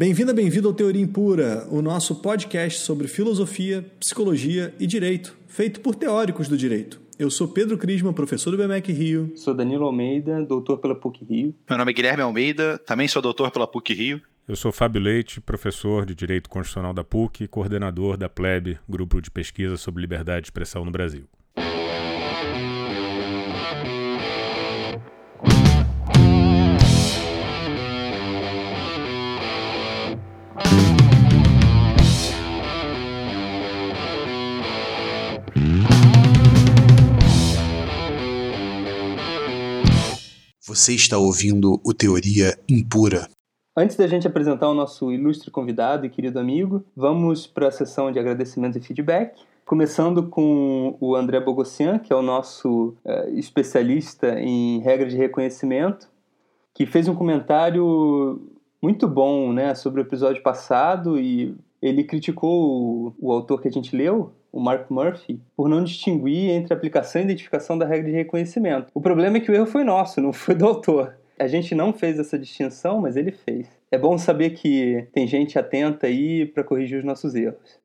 Bem-vinda, bem-vindo ao Teoria Impura, o nosso podcast sobre filosofia, psicologia e direito, feito por teóricos do direito. Eu sou Pedro Crisma, professor do BMEC Rio. Sou Danilo Almeida, doutor pela PUC Rio. Meu nome é Guilherme Almeida, também sou doutor pela PUC Rio. Eu sou Fábio Leite, professor de Direito Constitucional da PUC e coordenador da PLEB, grupo de pesquisa sobre liberdade de expressão no Brasil. Você está ouvindo o Teoria Impura. Antes da gente apresentar o nosso ilustre convidado e querido amigo, vamos para a sessão de agradecimento e feedback. Começando com o André Bogossian, que é o nosso uh, especialista em regra de reconhecimento, que fez um comentário muito bom né, sobre o episódio passado e ele criticou o, o autor que a gente leu, o Mark Murphy, por não distinguir entre aplicação e identificação da regra de reconhecimento. O problema é que o erro foi nosso, não foi do autor. A gente não fez essa distinção, mas ele fez. É bom saber que tem gente atenta aí para corrigir os nossos erros.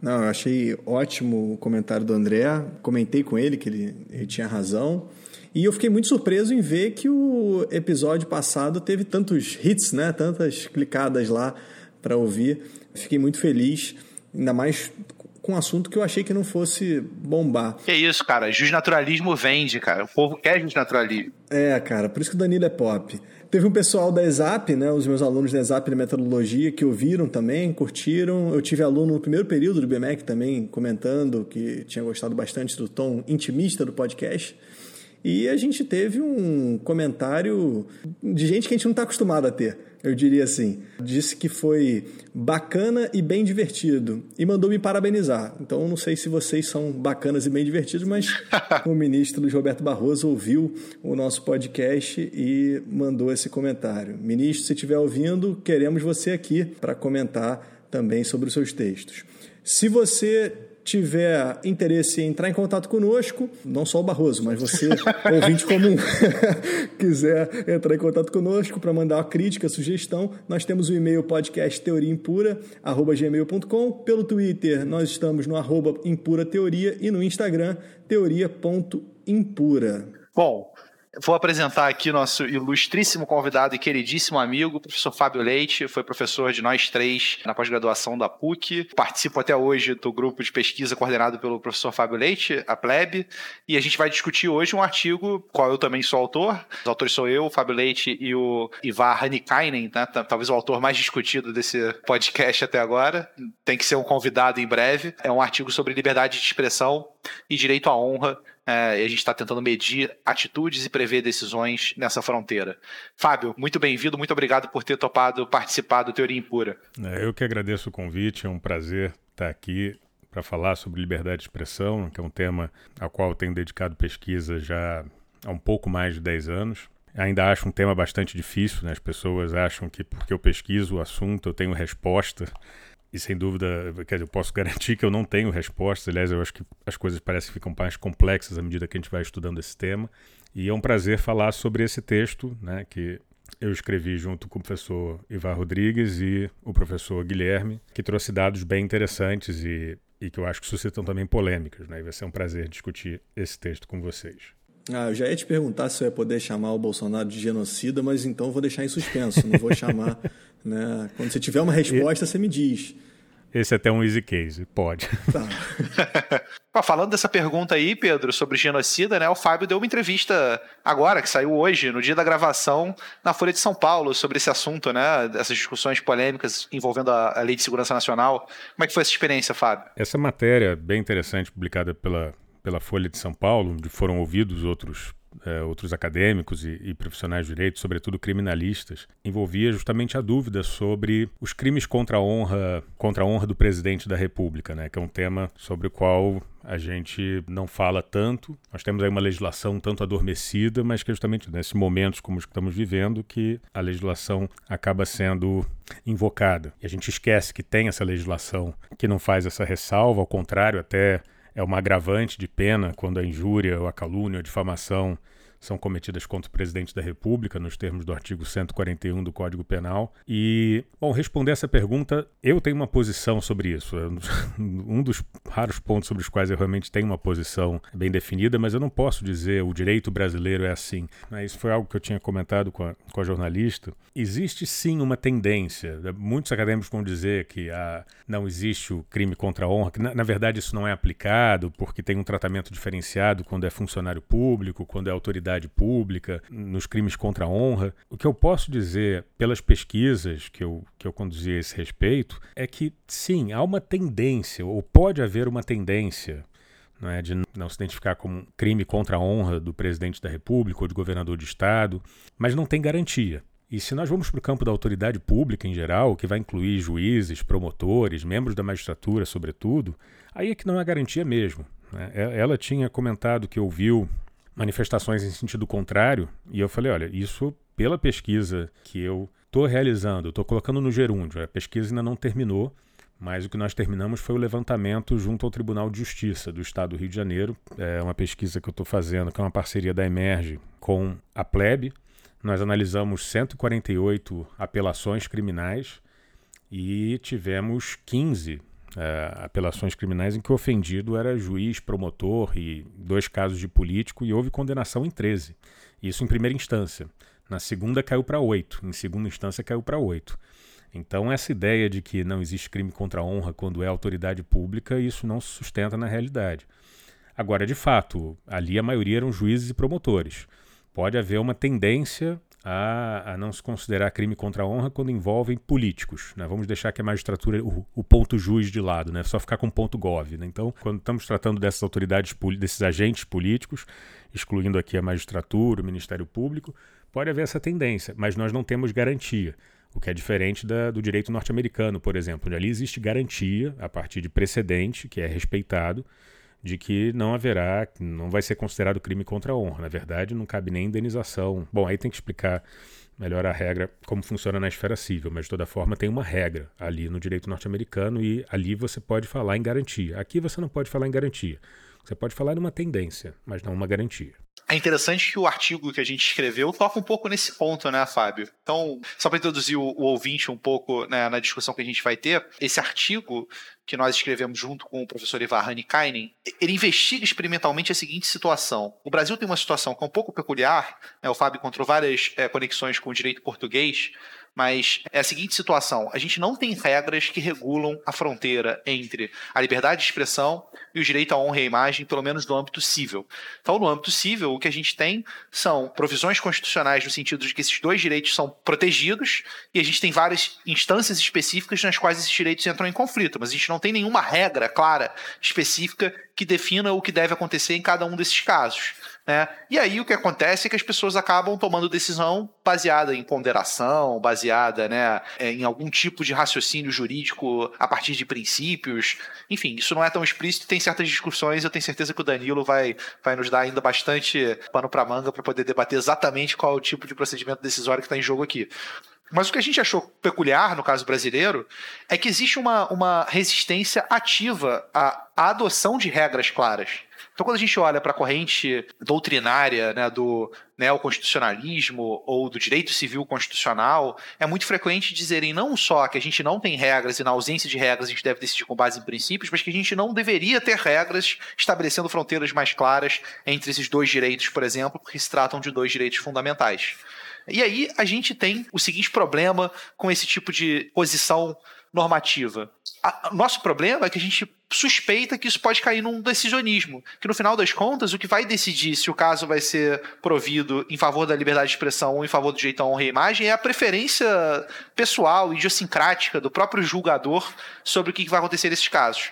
Não, eu achei ótimo o comentário do André. Comentei com ele que ele, ele tinha razão. E eu fiquei muito surpreso em ver que o episódio passado teve tantos hits, né? Tantas clicadas lá para ouvir. Fiquei muito feliz, ainda mais com um assunto que eu achei que não fosse bombar. Que isso, cara. Justnaturalismo vende, cara. O povo quer justnaturalismo. É, cara. Por isso que o Danilo é pop. Teve um pessoal da ESAP, né, os meus alunos da ESAP de metodologia, que ouviram também, curtiram. Eu tive aluno no primeiro período do BMEC também comentando que tinha gostado bastante do tom intimista do podcast. E a gente teve um comentário de gente que a gente não está acostumado a ter, eu diria assim. Disse que foi bacana e bem divertido e mandou me parabenizar. Então, não sei se vocês são bacanas e bem divertidos, mas o ministro Luiz Roberto Barroso ouviu o nosso podcast e mandou esse comentário. Ministro, se estiver ouvindo, queremos você aqui para comentar também sobre os seus textos. Se você tiver interesse em entrar em contato conosco, não só o Barroso, mas você, ouvinte comum, quiser entrar em contato conosco para mandar uma crítica, sugestão, nós temos o e-mail podcast teoriaimpura@gmail.com, pelo Twitter nós estamos no arroba impura teoria e no Instagram teoria.impura. Bom, Vou apresentar aqui nosso ilustríssimo convidado e queridíssimo amigo, professor Fábio Leite, foi professor de nós três na pós-graduação da PUC. Participo até hoje do grupo de pesquisa coordenado pelo professor Fábio Leite, a PLEB, e a gente vai discutir hoje um artigo, qual eu também sou autor. Os autores sou eu, Fábio Leite e o Ivar Hanikainen, né? talvez o autor mais discutido desse podcast até agora. Tem que ser um convidado em breve. É um artigo sobre liberdade de expressão e direito à honra é, e a gente está tentando medir atitudes e prever decisões nessa fronteira. Fábio, muito bem-vindo, muito obrigado por ter topado participar do Teoria Impura. É, eu que agradeço o convite, é um prazer estar aqui para falar sobre liberdade de expressão, que é um tema ao qual eu tenho dedicado pesquisa já há um pouco mais de 10 anos. Ainda acho um tema bastante difícil, né? as pessoas acham que porque eu pesquiso o assunto eu tenho resposta e sem dúvida, quer dizer, eu posso garantir que eu não tenho respostas. Aliás, eu acho que as coisas parecem que ficam mais complexas à medida que a gente vai estudando esse tema. E é um prazer falar sobre esse texto, né, que eu escrevi junto com o professor Ivar Rodrigues e o professor Guilherme, que trouxe dados bem interessantes e, e que eu acho que suscitam também polêmicas. Né? E vai ser um prazer discutir esse texto com vocês. Ah, eu já ia te perguntar se eu ia poder chamar o Bolsonaro de genocida, mas então vou deixar em suspenso, não vou chamar. Né? Quando você tiver uma resposta, e... você me diz. Esse é até um easy case, pode. Tá. Falando dessa pergunta aí, Pedro, sobre genocida, né? O Fábio deu uma entrevista agora, que saiu hoje, no dia da gravação, na Folha de São Paulo, sobre esse assunto, né? Essas discussões polêmicas envolvendo a, a Lei de Segurança Nacional. Como é que foi essa experiência, Fábio? Essa matéria bem interessante, publicada pela, pela Folha de São Paulo, onde foram ouvidos outros é, outros acadêmicos e, e, profissionais de direito, sobretudo criminalistas, envolvia justamente a dúvida sobre os crimes contra a honra, contra a honra do presidente da República, né, que é um tema sobre o qual a gente não fala tanto. Nós temos aí uma legislação tanto adormecida, mas que é justamente nesses momentos como os que estamos vivendo que a legislação acaba sendo invocada. E a gente esquece que tem essa legislação que não faz essa ressalva, ao contrário, até é uma agravante de pena quando a injúria, ou a calúnia, ou a difamação são cometidas contra o presidente da República, nos termos do artigo 141 do Código Penal. E, bom, responder essa pergunta, eu tenho uma posição sobre isso. Um dos raros pontos sobre os quais eu realmente tenho uma posição bem definida, mas eu não posso dizer o direito brasileiro é assim. Isso foi algo que eu tinha comentado com a, com a jornalista. Existe sim uma tendência, muitos acadêmicos vão dizer que ah, não existe o crime contra a honra, que na, na verdade isso não é aplicado porque tem um tratamento diferenciado quando é funcionário público, quando é autoridade pública, nos crimes contra a honra. O que eu posso dizer pelas pesquisas que eu, que eu conduzi a esse respeito é que sim, há uma tendência, ou pode haver uma tendência não é, de não se identificar como crime contra a honra do presidente da República ou de governador de Estado, mas não tem garantia. E se nós vamos para o campo da autoridade pública em geral, que vai incluir juízes, promotores, membros da magistratura, sobretudo, aí é que não é garantia mesmo. Né? Ela tinha comentado que ouviu manifestações em sentido contrário, e eu falei: olha, isso pela pesquisa que eu estou realizando, estou colocando no gerúndio, a pesquisa ainda não terminou, mas o que nós terminamos foi o levantamento junto ao Tribunal de Justiça do Estado do Rio de Janeiro. É uma pesquisa que eu estou fazendo, que é uma parceria da Emerge com a Plebe, nós analisamos 148 apelações criminais e tivemos 15 é, apelações criminais em que o ofendido era juiz, promotor e dois casos de político e houve condenação em 13. Isso em primeira instância. Na segunda caiu para 8, em segunda instância caiu para 8. Então essa ideia de que não existe crime contra a honra quando é autoridade pública, isso não se sustenta na realidade. Agora, de fato, ali a maioria eram juízes e promotores pode haver uma tendência a, a, não se considerar crime contra a honra quando envolvem políticos. Né? Vamos deixar que a magistratura, o, o, ponto juiz de lado, né? só ficar com ponto gov. Né? Então, quando estamos tratando dessas autoridades, desses agentes políticos, excluindo aqui a magistratura, o Ministério Público, pode haver essa tendência, mas nós não temos garantia. O que é diferente da, do direito norte-americano, por exemplo, onde ali existe garantia a partir de precedente, que é respeitado, de que não haverá, não vai ser considerado crime contra a honra. Na verdade, não cabe nem indenização. Bom, aí tem que explicar melhor a regra, como funciona na esfera civil, mas de toda forma tem uma regra ali no direito norte-americano e ali você pode falar em garantia. Aqui você não pode falar em garantia. Você pode falar numa tendência, mas não uma garantia. É interessante que o artigo que a gente escreveu toca um pouco nesse ponto, né, Fábio? Então, só para introduzir o, o, ouvinte um pouco né, na discussão que a gente vai ter, esse artigo que nós escrevemos junto com o professor Ivar Hanikainen, ele investiga experimentalmente a seguinte situação. O Brasil tem uma situação que é um pouco peculiar, né, o Fábio encontrou várias é, conexões com o direito português, mas é a seguinte situação: a gente não tem regras que regulam a fronteira entre a liberdade de expressão e o direito à honra e à imagem, pelo menos no âmbito civil. Então, no âmbito civil, o que a gente tem são provisões constitucionais no sentido de que esses dois direitos são protegidos e a gente tem várias instâncias específicas nas quais esses direitos entram em conflito, mas a gente não tem nenhuma regra clara, específica, que defina o que deve acontecer em cada um desses casos. Né? E aí o que acontece é que as pessoas acabam tomando decisão baseada em ponderação, baseada né, é, em algum tipo de raciocínio jurídico a partir de princípios. Enfim, isso não é tão explícito, tem certas discussões. Eu tenho certeza que o Danilo vai, vai nos dar ainda bastante pano para manga para poder debater exatamente qual é o tipo de procedimento decisório que está em jogo aqui. Mas o que a gente achou peculiar no caso brasileiro é que existe uma, uma resistência ativa à, à adoção de regras claras. Então, quando a gente olha para a corrente doutrinária né, do neoconstitucionalismo ou do direito civil constitucional, é muito frequente dizerem não só que a gente não tem regras e na ausência de regras a gente deve decidir com base em princípios, mas que a gente não deveria ter regras estabelecendo fronteiras mais claras entre esses dois direitos, por exemplo, porque se tratam de dois direitos fundamentais. E aí a gente tem o seguinte problema com esse tipo de posição normativa. O nosso problema é que a gente suspeita que isso pode cair num decisionismo, que no final das contas o que vai decidir se o caso vai ser provido em favor da liberdade de expressão ou em favor do direito à honra e imagem é a preferência pessoal, idiosincrática do próprio julgador sobre o que vai acontecer nesses casos.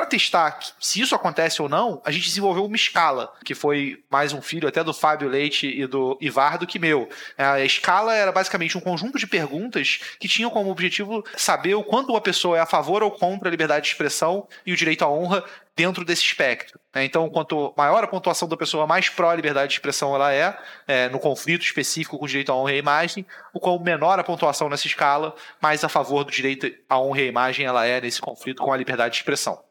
Para testar se isso acontece ou não, a gente desenvolveu uma escala, que foi mais um filho até do Fábio Leite e do Ivar do que meu. É, a escala era basicamente um conjunto de perguntas que tinham como objetivo saber o quanto uma pessoa é a favor ou contra a liberdade de expressão e o direito à honra dentro desse espectro. Né? Então, quanto maior a pontuação da pessoa, mais pró-liberdade de expressão ela é, é, no conflito específico com o direito à honra e à imagem, o qual menor a pontuação nessa escala, mais a favor do direito à honra e à imagem ela é nesse conflito com a liberdade de expressão.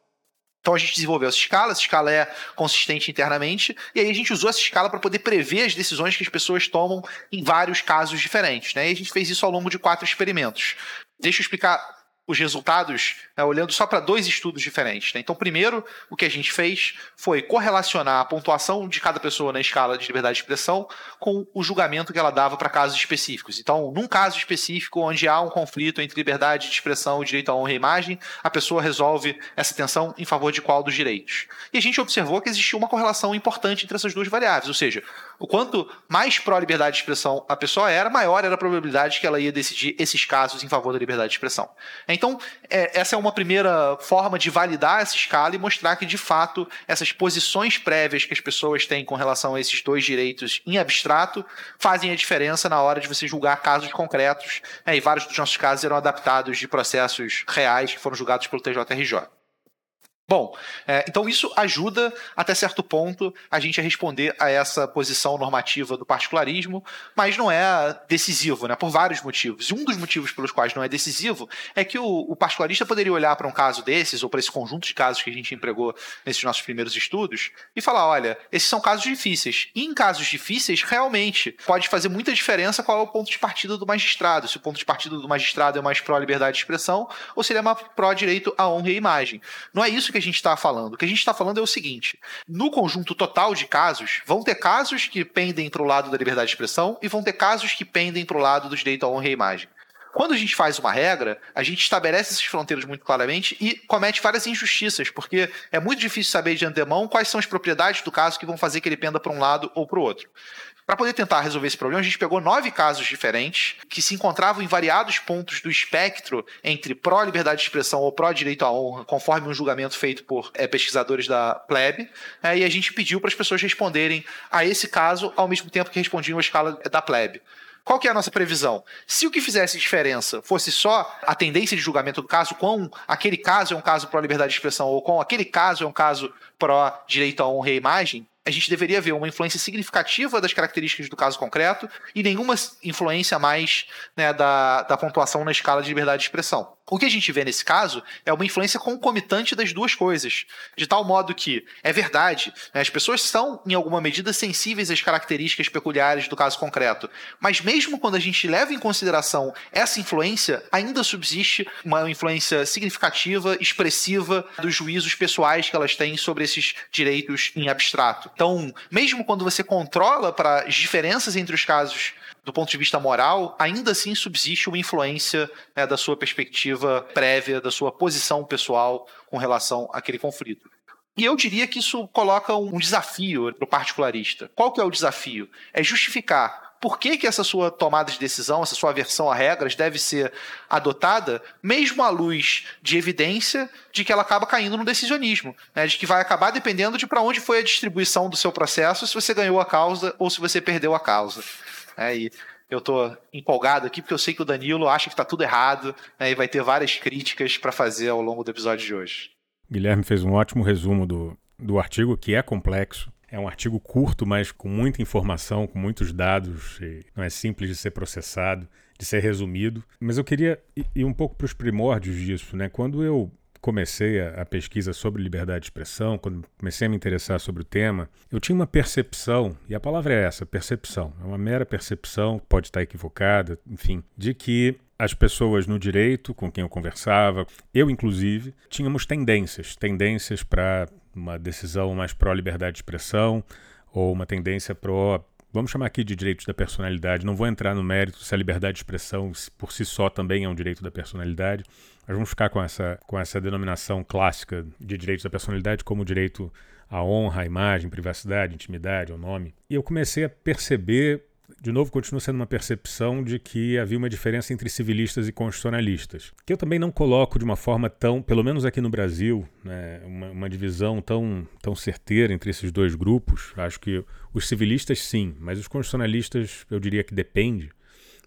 Então a gente desenvolveu essa escala, essa escala é consistente internamente, e aí a gente usou essa escala para poder prever as decisões que as pessoas tomam em vários casos diferentes. Né? E a gente fez isso ao longo de quatro experimentos. Deixa eu explicar os resultados né, olhando só para dois estudos diferentes. Né? Então, primeiro, o que a gente fez foi correlacionar a pontuação de cada pessoa na escala de liberdade de expressão com o julgamento que ela dava para casos específicos. Então, num caso específico onde há um conflito entre liberdade de expressão e direito à honra e imagem, a pessoa resolve essa tensão em favor de qual dos direitos. E a gente observou que existia uma correlação importante entre essas duas variáveis, ou seja, o quanto mais pró-liberdade de expressão a pessoa era, maior era a probabilidade que ela ia decidir esses casos em favor da liberdade de expressão. Então, é, essa é uma primeira forma de validar essa escala e mostrar que, de fato, essas posições prévias que as pessoas têm com relação a esses dois direitos em abstrato fazem a diferença na hora de você julgar casos concretos. É, e vários dos nossos casos eram adaptados de processos reais que foram julgados pelo TJRJ. Bom, é, então isso ajuda até certo ponto a gente a responder a essa posição normativa do particularismo, mas não é decisivo, né, por vários motivos. E um dos motivos pelos quais não é decisivo é que o, o particularista poderia olhar para um caso desses, ou para esse conjunto de casos que a gente empregou nesses nossos primeiros estudos, e falar: olha, esses são casos difíceis. E em casos difíceis, realmente, pode fazer muita diferença qual é o ponto de partida do magistrado. Se o ponto de partida do magistrado é mais pró-liberdade de expressão, ou se ele é mais pró-direito à honra e à imagem. Não é isso que a gente está falando. O que a gente está falando é o seguinte: no conjunto total de casos, vão ter casos que pendem para o lado da liberdade de expressão e vão ter casos que pendem para o lado do direito à honra e à imagem. Quando a gente faz uma regra, a gente estabelece essas fronteiras muito claramente e comete várias injustiças, porque é muito difícil saber de antemão quais são as propriedades do caso que vão fazer que ele penda para um lado ou para o outro. Para poder tentar resolver esse problema, a gente pegou nove casos diferentes que se encontravam em variados pontos do espectro entre pró-liberdade de expressão ou pró-direito à honra, conforme um julgamento feito por é, pesquisadores da Pleb, é, e a gente pediu para as pessoas responderem a esse caso ao mesmo tempo que respondiam a escala da Pleb. Qual que é a nossa previsão? Se o que fizesse diferença fosse só a tendência de julgamento do caso, com aquele caso é um caso pró-liberdade de expressão ou com aquele caso é um caso pró-direito à honra e à imagem, a gente deveria ver uma influência significativa das características do caso concreto e nenhuma influência mais né, da, da pontuação na escala de liberdade de expressão. O que a gente vê nesse caso é uma influência concomitante das duas coisas, de tal modo que é verdade, né, as pessoas são em alguma medida sensíveis às características peculiares do caso concreto, mas mesmo quando a gente leva em consideração essa influência, ainda subsiste uma influência significativa, expressiva dos juízos pessoais que elas têm sobre esses direitos em abstrato. Então, mesmo quando você controla para as diferenças entre os casos do ponto de vista moral, ainda assim subsiste uma influência né, da sua perspectiva prévia, da sua posição pessoal com relação àquele conflito. E eu diria que isso coloca um desafio para o particularista. Qual que é o desafio? É justificar por que, que essa sua tomada de decisão, essa sua aversão a regras deve ser adotada, mesmo à luz de evidência de que ela acaba caindo no decisionismo, né? de que vai acabar dependendo de para onde foi a distribuição do seu processo, se você ganhou a causa ou se você perdeu a causa. É, e eu estou empolgado aqui porque eu sei que o Danilo acha que está tudo errado né, e vai ter várias críticas para fazer ao longo do episódio de hoje. Guilherme fez um ótimo resumo do, do artigo, que é complexo. É um artigo curto, mas com muita informação, com muitos dados, não é simples de ser processado, de ser resumido. Mas eu queria ir um pouco para os primórdios disso. Né? Quando eu comecei a, a, pesquisa sobre liberdade de expressão, quando comecei a me interessar sobre o tema, eu tinha uma percepção, e a palavra é essa, percepção, é uma mera percepção, pode estar equivocada, enfim, de que as pessoas no direito com quem eu conversava, eu inclusive, tínhamos tendências, tendências para uma decisão mais pró-liberdade de expressão ou uma tendência pró vamos chamar aqui de direitos da personalidade. Não vou entrar no mérito se a liberdade de expressão por si só também é um direito da personalidade. Mas vamos ficar com essa, com essa denominação clássica de direitos da personalidade como direito à honra, à imagem, privacidade, intimidade, ao nome. E eu comecei a perceber de novo, continua sendo uma percepção de que havia uma diferença entre civilistas e constitucionalistas, que eu também não coloco de uma forma tão, pelo menos aqui no Brasil, né, uma, uma, divisão tão, tão certeira entre esses dois grupos. Acho que os civilistas sim, mas os constitucionalistas eu diria que depende.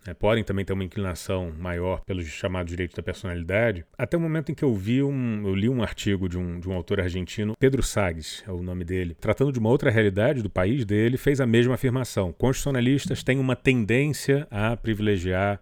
É, podem também ter uma inclinação maior pelos chamados direitos da personalidade. Até o momento em que eu vi um, eu li um artigo de um, de um autor argentino, Pedro Sagues é o nome dele, tratando de uma outra realidade do país dele, fez a mesma afirmação. Constitucionalistas têm uma tendência a privilegiar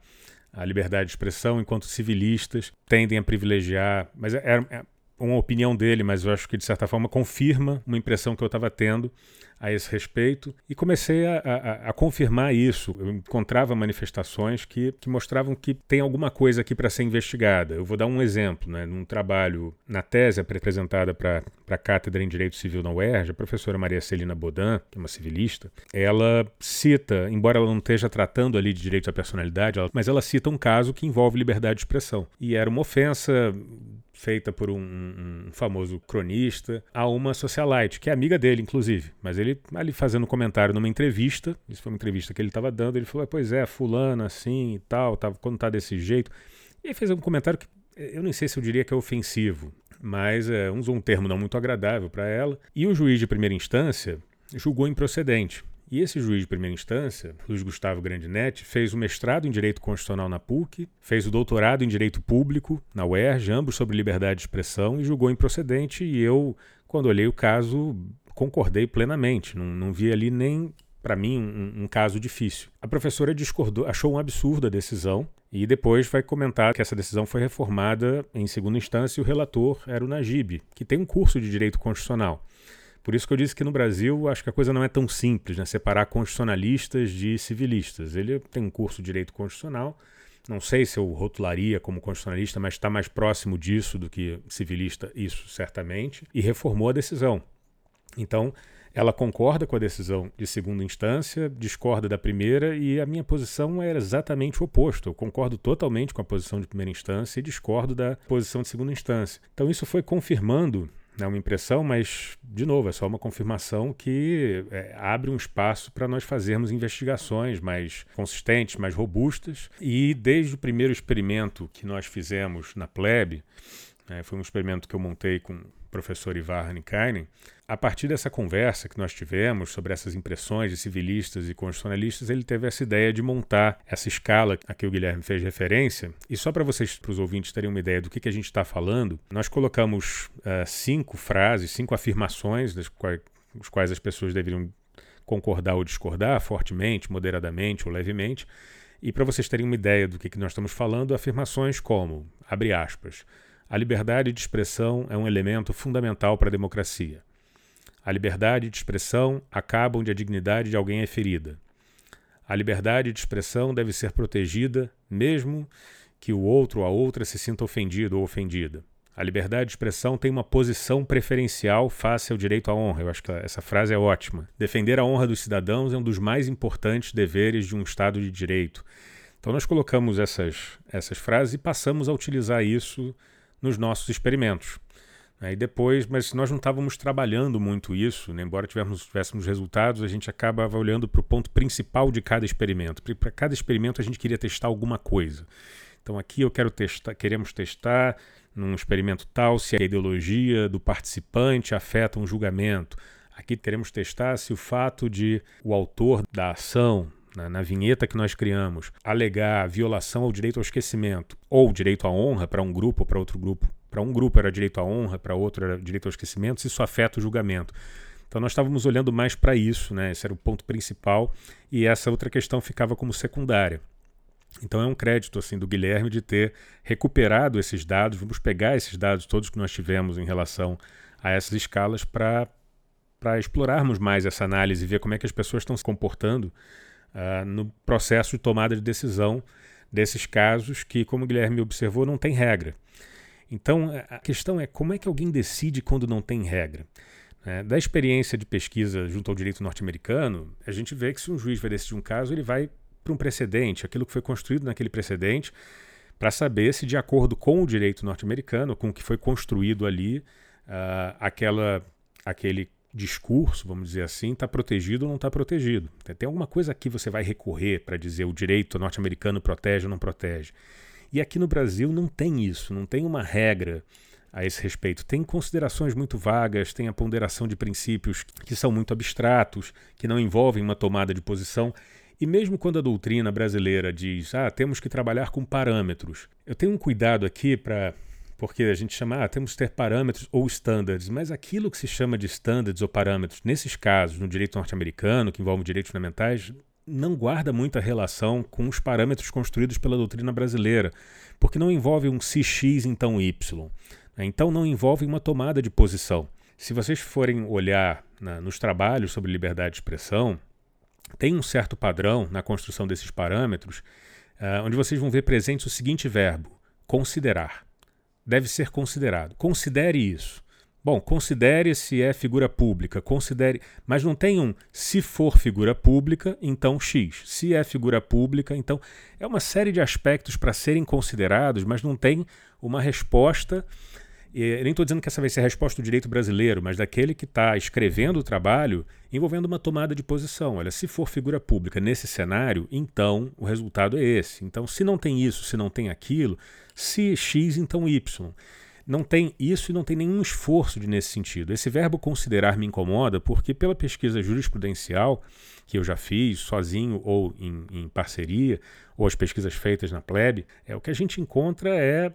a liberdade de expressão, enquanto civilistas tendem a privilegiar. Mas é, é, uma opinião dele, mas eu acho que de certa forma confirma uma impressão que eu estava tendo a esse respeito e comecei a, a, a, confirmar isso. Eu encontrava manifestações que, que mostravam que tem alguma coisa aqui para ser investigada. Eu vou dar um exemplo. Né? Num trabalho, na tese apresentada para a Cátedra em Direito Civil na UERJ, a professora Maria Celina Bodan, que é uma civilista, ela cita, embora ela não esteja tratando ali de direito à personalidade, ela, mas ela cita um caso que envolve liberdade de expressão. E era uma ofensa feita por um, um, famoso cronista a uma socialite, que é amiga dele, inclusive. Mas ele, ali fazendo um comentário numa entrevista, isso foi uma entrevista que ele estava dando, ele falou: Pois é, fulano assim e tal, tá, quando tá desse jeito. E ele fez um comentário que eu nem sei se eu diria que é ofensivo, mas é, usou um termo não muito agradável para ela. E o juiz de primeira instância julgou improcedente. E esse juiz de primeira instância, Luiz Gustavo Grandinetti, fez o mestrado em Direito Constitucional na PUC, fez o doutorado em Direito Público na UERJ, ambos sobre liberdade de expressão, e julgou improcedente. E eu, quando olhei o caso, concordei plenamente. Não, não vi ali nem, para mim, um, um caso difícil. A professora discordou, achou um absurdo a decisão, e depois vai comentar que essa decisão foi reformada em segunda instância e o relator era o Najib, que tem um curso de direito constitucional. Por isso que eu disse que no Brasil acho que a coisa não é tão simples, né? Separar constitucionalistas de civilistas. Ele tem um curso de direito constitucional, não sei se eu rotularia como constitucionalista, mas está mais próximo disso do que civilista, isso certamente, e reformou a decisão. Então, ela concorda com a decisão de segunda instância, discorda da primeira, e a minha posição era exatamente o oposto. Eu concordo totalmente com a posição de primeira instância e discordo da posição de segunda instância. Então, isso foi confirmando é uma impressão, mas, de novo, é só uma confirmação que é, abre um espaço para nós fazermos investigações mais consistentes, mais robustas. E desde o primeiro experimento que nós fizemos na Plebe, é, foi um experimento que eu montei com o professor Ivar Hanikainen, a partir dessa conversa que nós tivemos sobre essas impressões de civilistas e constitucionalistas, ele teve essa ideia de montar essa escala a que o Guilherme fez referência. E só para vocês, para os ouvintes terem uma ideia do que, que a gente está falando, nós colocamos uh, cinco frases, cinco afirmações, das quais, das quais as pessoas deveriam concordar ou discordar fortemente, moderadamente ou levemente. E para vocês terem uma ideia do que, que nós estamos falando, afirmações como, abre aspas, a liberdade de expressão é um elemento fundamental para a democracia. A liberdade de expressão acaba onde a dignidade de alguém é ferida. A liberdade de expressão deve ser protegida, mesmo que o outro ou a outra se sinta ofendido ou ofendida. A liberdade de expressão tem uma posição preferencial face ao direito à honra. Eu acho que essa frase é ótima. Defender a honra dos cidadãos é um dos mais importantes deveres de um Estado de direito. Então, nós colocamos essas, essas frases e passamos a utilizar isso nos nossos experimentos. Aí depois, mas nós não estávamos trabalhando muito isso, né? embora tivéssemos, tivéssemos resultados, a gente acabava olhando para o ponto principal de cada experimento. Para cada experimento a gente queria testar alguma coisa. Então aqui eu quero testar, queremos testar num experimento tal se a ideologia do participante afeta um julgamento. Aqui queremos testar se o fato de o autor da ação na, na, vinheta que nós criamos, alegar violação ao direito ao esquecimento ou direito à honra para um grupo ou para outro grupo para um grupo era direito à honra, para outro era direito ao esquecimento, isso afeta o julgamento. Então nós estávamos olhando mais para isso, né? Esse era o ponto principal e essa outra questão ficava como secundária. Então é um crédito assim do Guilherme de ter recuperado esses dados. Vamos pegar esses dados todos que nós tivemos em relação a essas escalas para para explorarmos mais essa análise e ver como é que as pessoas estão se comportando uh, no processo de tomada de decisão desses casos que, como o Guilherme observou, não tem regra. Então, a questão é como é que alguém decide quando não tem regra? É, da experiência de pesquisa junto ao direito norte-americano, a gente vê que se um juiz vai decidir um caso, ele vai para um precedente, aquilo que foi construído naquele precedente, para saber se, de acordo com o direito norte-americano, com o que foi construído ali, uh, aquela, aquele discurso, vamos dizer assim, está protegido ou não está protegido. Tem alguma coisa aqui você vai recorrer para dizer o direito norte-americano protege ou não protege. E aqui no Brasil não tem isso, não tem uma regra a esse respeito. Tem considerações muito vagas, tem a ponderação de princípios que são muito abstratos, que não envolvem uma tomada de posição. E mesmo quando a doutrina brasileira diz, ah, temos que trabalhar com parâmetros, eu tenho um cuidado aqui para. Porque a gente chama, ah, temos que ter parâmetros ou standards, mas aquilo que se chama de standards ou parâmetros, nesses casos, no direito norte-americano, que envolve direitos fundamentais, não guarda muita relação com os parâmetros construídos pela doutrina brasileira, porque não envolve um se x então y. Né? Então não envolve uma tomada de posição. Se vocês forem olhar na, nos trabalhos sobre liberdade de expressão, tem um certo padrão na construção desses parâmetros, uh, onde vocês vão ver presente o seguinte verbo: considerar. Deve ser considerado. Considere isso. Bom, considere se é figura pública, considere, mas não tem um se for figura pública, então X. Se é figura pública, então é uma série de aspectos para serem considerados, mas não tem uma resposta. Eu nem estou dizendo que essa vai ser a resposta do direito brasileiro, mas daquele que está escrevendo o trabalho envolvendo uma tomada de posição. Olha, se for figura pública nesse cenário, então o resultado é esse. Então, se não tem isso, se não tem aquilo, se X, então Y não tem isso e não tem nenhum esforço de nesse sentido. Esse verbo considerar me incomoda porque, pela pesquisa jurisprudencial que eu já fiz, sozinho ou em, em parceria, ou as pesquisas feitas na plebe, é o que a gente encontra é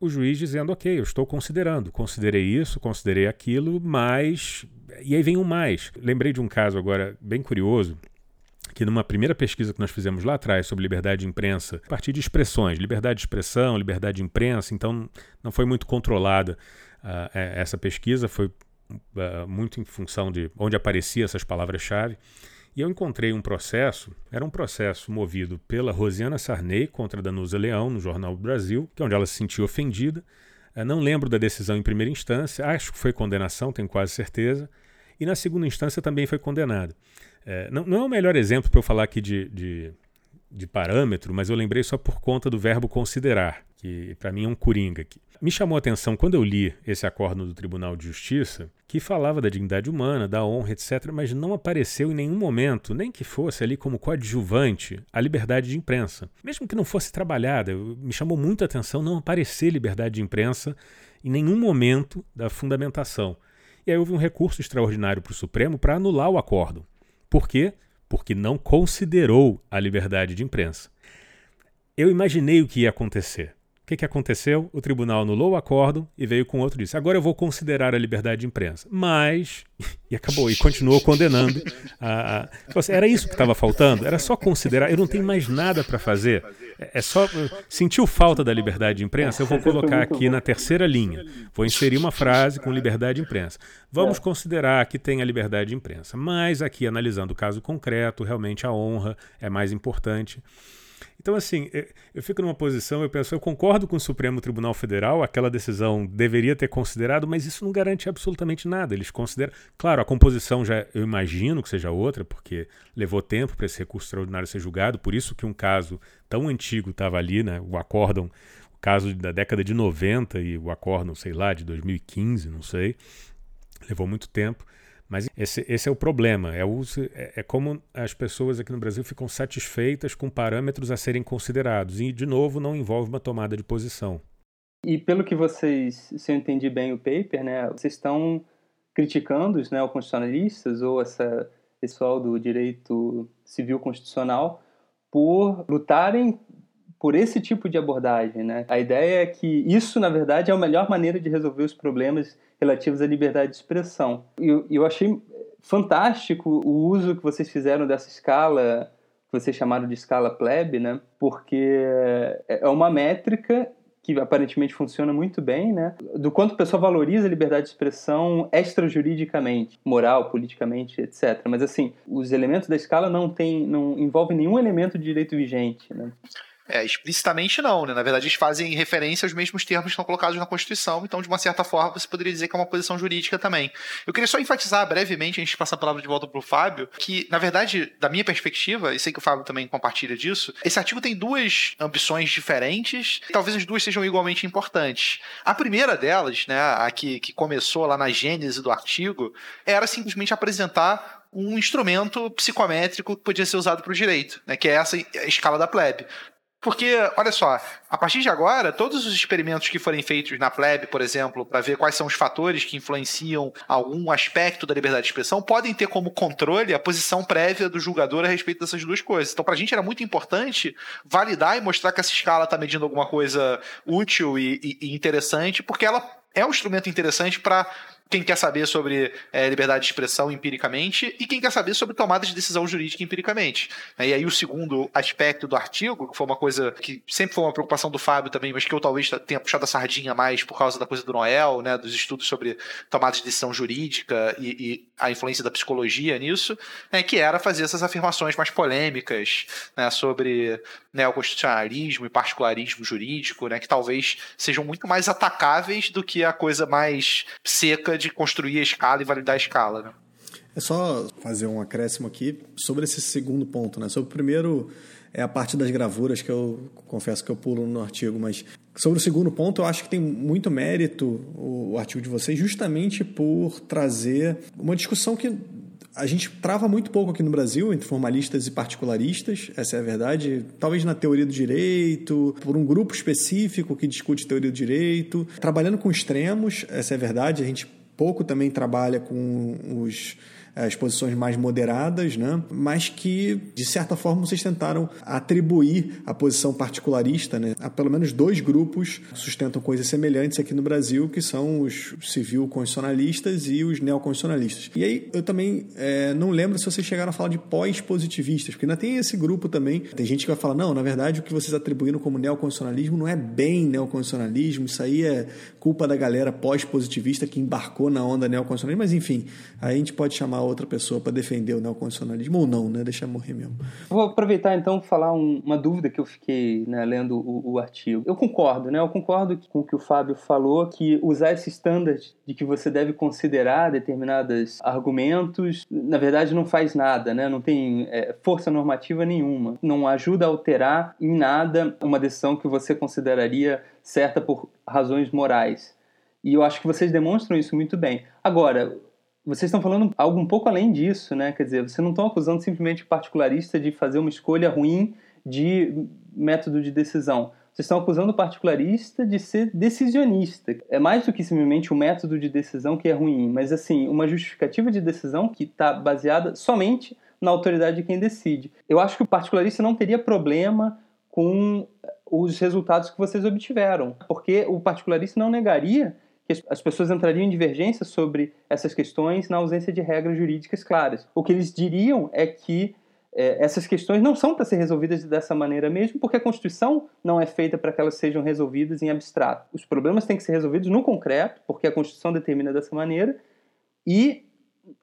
o juiz dizendo, ok, eu estou considerando, considerei isso, considerei aquilo, mas. E aí vem um mais. Lembrei de um caso agora bem curioso que numa primeira pesquisa que nós fizemos lá atrás sobre liberdade de imprensa, a partir de expressões, liberdade de expressão, liberdade de imprensa, então não foi muito controlada uh, essa pesquisa, foi uh, muito em função de onde apareciam essas palavras-chave. E eu encontrei um processo, era um processo movido pela Rosiana Sarney contra Danusa Leão, no Jornal do Brasil, que é onde ela se sentiu ofendida. Eu não lembro da decisão em primeira instância, acho que foi condenação, tenho quase certeza. E na segunda instância também foi condenada. É, não, não, é o melhor exemplo para eu falar aqui de, de, de, parâmetro, mas eu lembrei só por conta do verbo considerar, que para mim é um coringa aqui. Me chamou a atenção quando eu li esse acordo do Tribunal de Justiça, que falava da dignidade humana, da honra, etc., mas não apareceu em nenhum momento, nem que fosse ali como coadjuvante, a liberdade de imprensa. Mesmo que não fosse trabalhada, me chamou muita atenção não aparecer liberdade de imprensa em nenhum momento da fundamentação. E aí houve um recurso extraordinário para o Supremo para anular o acordo. Por quê? Porque não considerou a liberdade de imprensa. Eu imaginei o que ia acontecer. O que, que aconteceu? O tribunal anulou o acordo e veio com outro disse: agora eu vou considerar a liberdade de imprensa. Mas. E acabou, e continuou condenando. A, a... Tipo assim, era isso que estava faltando? Era só considerar. Eu não tenho mais nada para fazer. É, é só. Sentiu falta da liberdade de imprensa? Eu vou colocar aqui na terceira linha. Vou inserir uma frase com liberdade de imprensa. Vamos considerar que tem a liberdade de imprensa. Mas aqui, analisando o caso concreto, realmente a honra é mais importante. Então, assim, eu fico numa posição, eu penso, eu concordo com o Supremo Tribunal Federal, aquela decisão deveria ter considerado, mas isso não garante absolutamente nada. Eles consideram. Claro, a composição já eu imagino que seja outra, porque levou tempo para esse recurso extraordinário ser julgado, por isso que um caso tão antigo estava ali, né? O acórdão, o caso da década de 90 e o acórdão, sei lá, de 2015, não sei. Levou muito tempo. Mas esse, esse é o problema. É, o, é, é, como as pessoas aqui no Brasil ficam satisfeitas com parâmetros a serem considerados. E, de novo, não envolve uma tomada de posição. E pelo que vocês, se eu entendi bem o paper, né, vocês estão criticando os neoconstitucionalistas ou essa pessoal do direito civil constitucional por lutarem por esse tipo de abordagem. Né? A ideia é que isso, na verdade, é a melhor maneira de resolver os problemas relativos à liberdade de expressão. E eu, eu achei fantástico o uso que vocês fizeram dessa escala, que vocês chamaram de escala plebe, né? porque é uma métrica que aparentemente funciona muito bem, né? Do quanto a pessoa valoriza a liberdade de expressão extrajuridicamente, moral, politicamente, etc. Mas assim, os elementos da escala não tem, não envolvem nenhum elemento de direito vigente, né? É, explicitamente não, né? Na verdade, eles fazem referência aos mesmos termos que estão colocados na Constituição, então, de uma certa forma, você poderia dizer que é uma posição jurídica também. Eu queria só enfatizar brevemente, a gente passar a palavra de volta para o Fábio, que, na verdade, da minha perspectiva, e sei que o Fábio também compartilha disso, esse artigo tem duas ambições diferentes, talvez as duas sejam igualmente importantes. A primeira delas, né, a que, que começou lá na gênese do artigo, era simplesmente apresentar um instrumento psicométrico que podia ser usado para o direito, né, que é essa escala da plebe. Porque, olha só, a partir de agora, todos os experimentos que forem feitos na plebe, por exemplo, para ver quais são os fatores que influenciam algum aspecto da liberdade de expressão, podem ter como controle a posição prévia do julgador a respeito dessas duas coisas. Então, para a gente era muito importante validar e mostrar que essa escala está medindo alguma coisa útil e, e, e interessante, porque ela é um instrumento interessante para quem quer saber sobre é, liberdade de expressão empiricamente e quem quer saber sobre tomada de decisão jurídica empiricamente. E aí o segundo aspecto do artigo, que foi uma coisa que sempre foi uma preocupação do Fábio também, mas que eu talvez tenha puxado a sardinha mais por causa da coisa do Noel, né, dos estudos sobre tomada de decisão jurídica e, e a influência da psicologia nisso, né, que era fazer essas afirmações mais polêmicas né, sobre neoconstitucionalismo e particularismo jurídico, né, que talvez sejam muito mais atacáveis do que a coisa mais seca construir a escala e validar a escala. Né? É só fazer um acréscimo aqui sobre esse segundo ponto, né? Sobre o primeiro é a parte das gravuras que eu confesso que eu pulo no artigo, mas sobre o segundo ponto eu acho que tem muito mérito o artigo de vocês justamente por trazer uma discussão que a gente trava muito pouco aqui no Brasil entre formalistas e particularistas, essa é a verdade. Talvez na teoria do direito, por um grupo específico que discute teoria do direito, trabalhando com extremos, essa é a verdade. A gente pouco também trabalha com os as posições mais moderadas, né? mas que, de certa forma, vocês tentaram atribuir a posição particularista né? a pelo menos dois grupos que sustentam coisas semelhantes aqui no Brasil, que são os civil-constitucionalistas e os neoconstitucionalistas. E aí, eu também é, não lembro se vocês chegaram a falar de pós-positivistas, porque ainda tem esse grupo também. Tem gente que vai falar, não, na verdade, o que vocês atribuíram como neoconstitucionalismo não é bem neoconstitucionalismo, isso aí é culpa da galera pós-positivista que embarcou na onda neoconstitucionalista, mas enfim, aí a gente pode chamar outra pessoa para defender o neoconstitucionalismo ou não, né? Deixar morrer mesmo. Vou aproveitar então falar um, uma dúvida que eu fiquei né, lendo o, o, artigo. Eu concordo, né? Eu concordo com o que o Fábio falou, que usar esse standard de que você deve considerar determinados argumentos, na verdade não faz nada, né? Não tem é, força normativa nenhuma. Não ajuda a alterar em nada uma decisão que você consideraria certa por razões morais. E eu acho que vocês demonstram isso muito bem. Agora, vocês estão falando algo um pouco além disso, né? Quer dizer, vocês não estão acusando simplesmente o particularista de fazer uma escolha ruim de método de decisão. Vocês estão acusando o particularista de ser decisionista. É mais do que simplesmente o um método de decisão que é ruim, mas assim, uma justificativa de decisão que está baseada somente na autoridade de quem decide. Eu acho que o particularista não teria problema com os resultados que vocês obtiveram, porque o particularista não negaria que as pessoas entrariam em divergência sobre essas questões na ausência de regras jurídicas claras. O que eles diriam é que é, essas questões não são para ser resolvidas dessa maneira mesmo, porque a Constituição não é feita para que elas sejam resolvidas em abstrato. Os problemas têm que ser resolvidos no concreto, porque a Constituição determina dessa maneira, e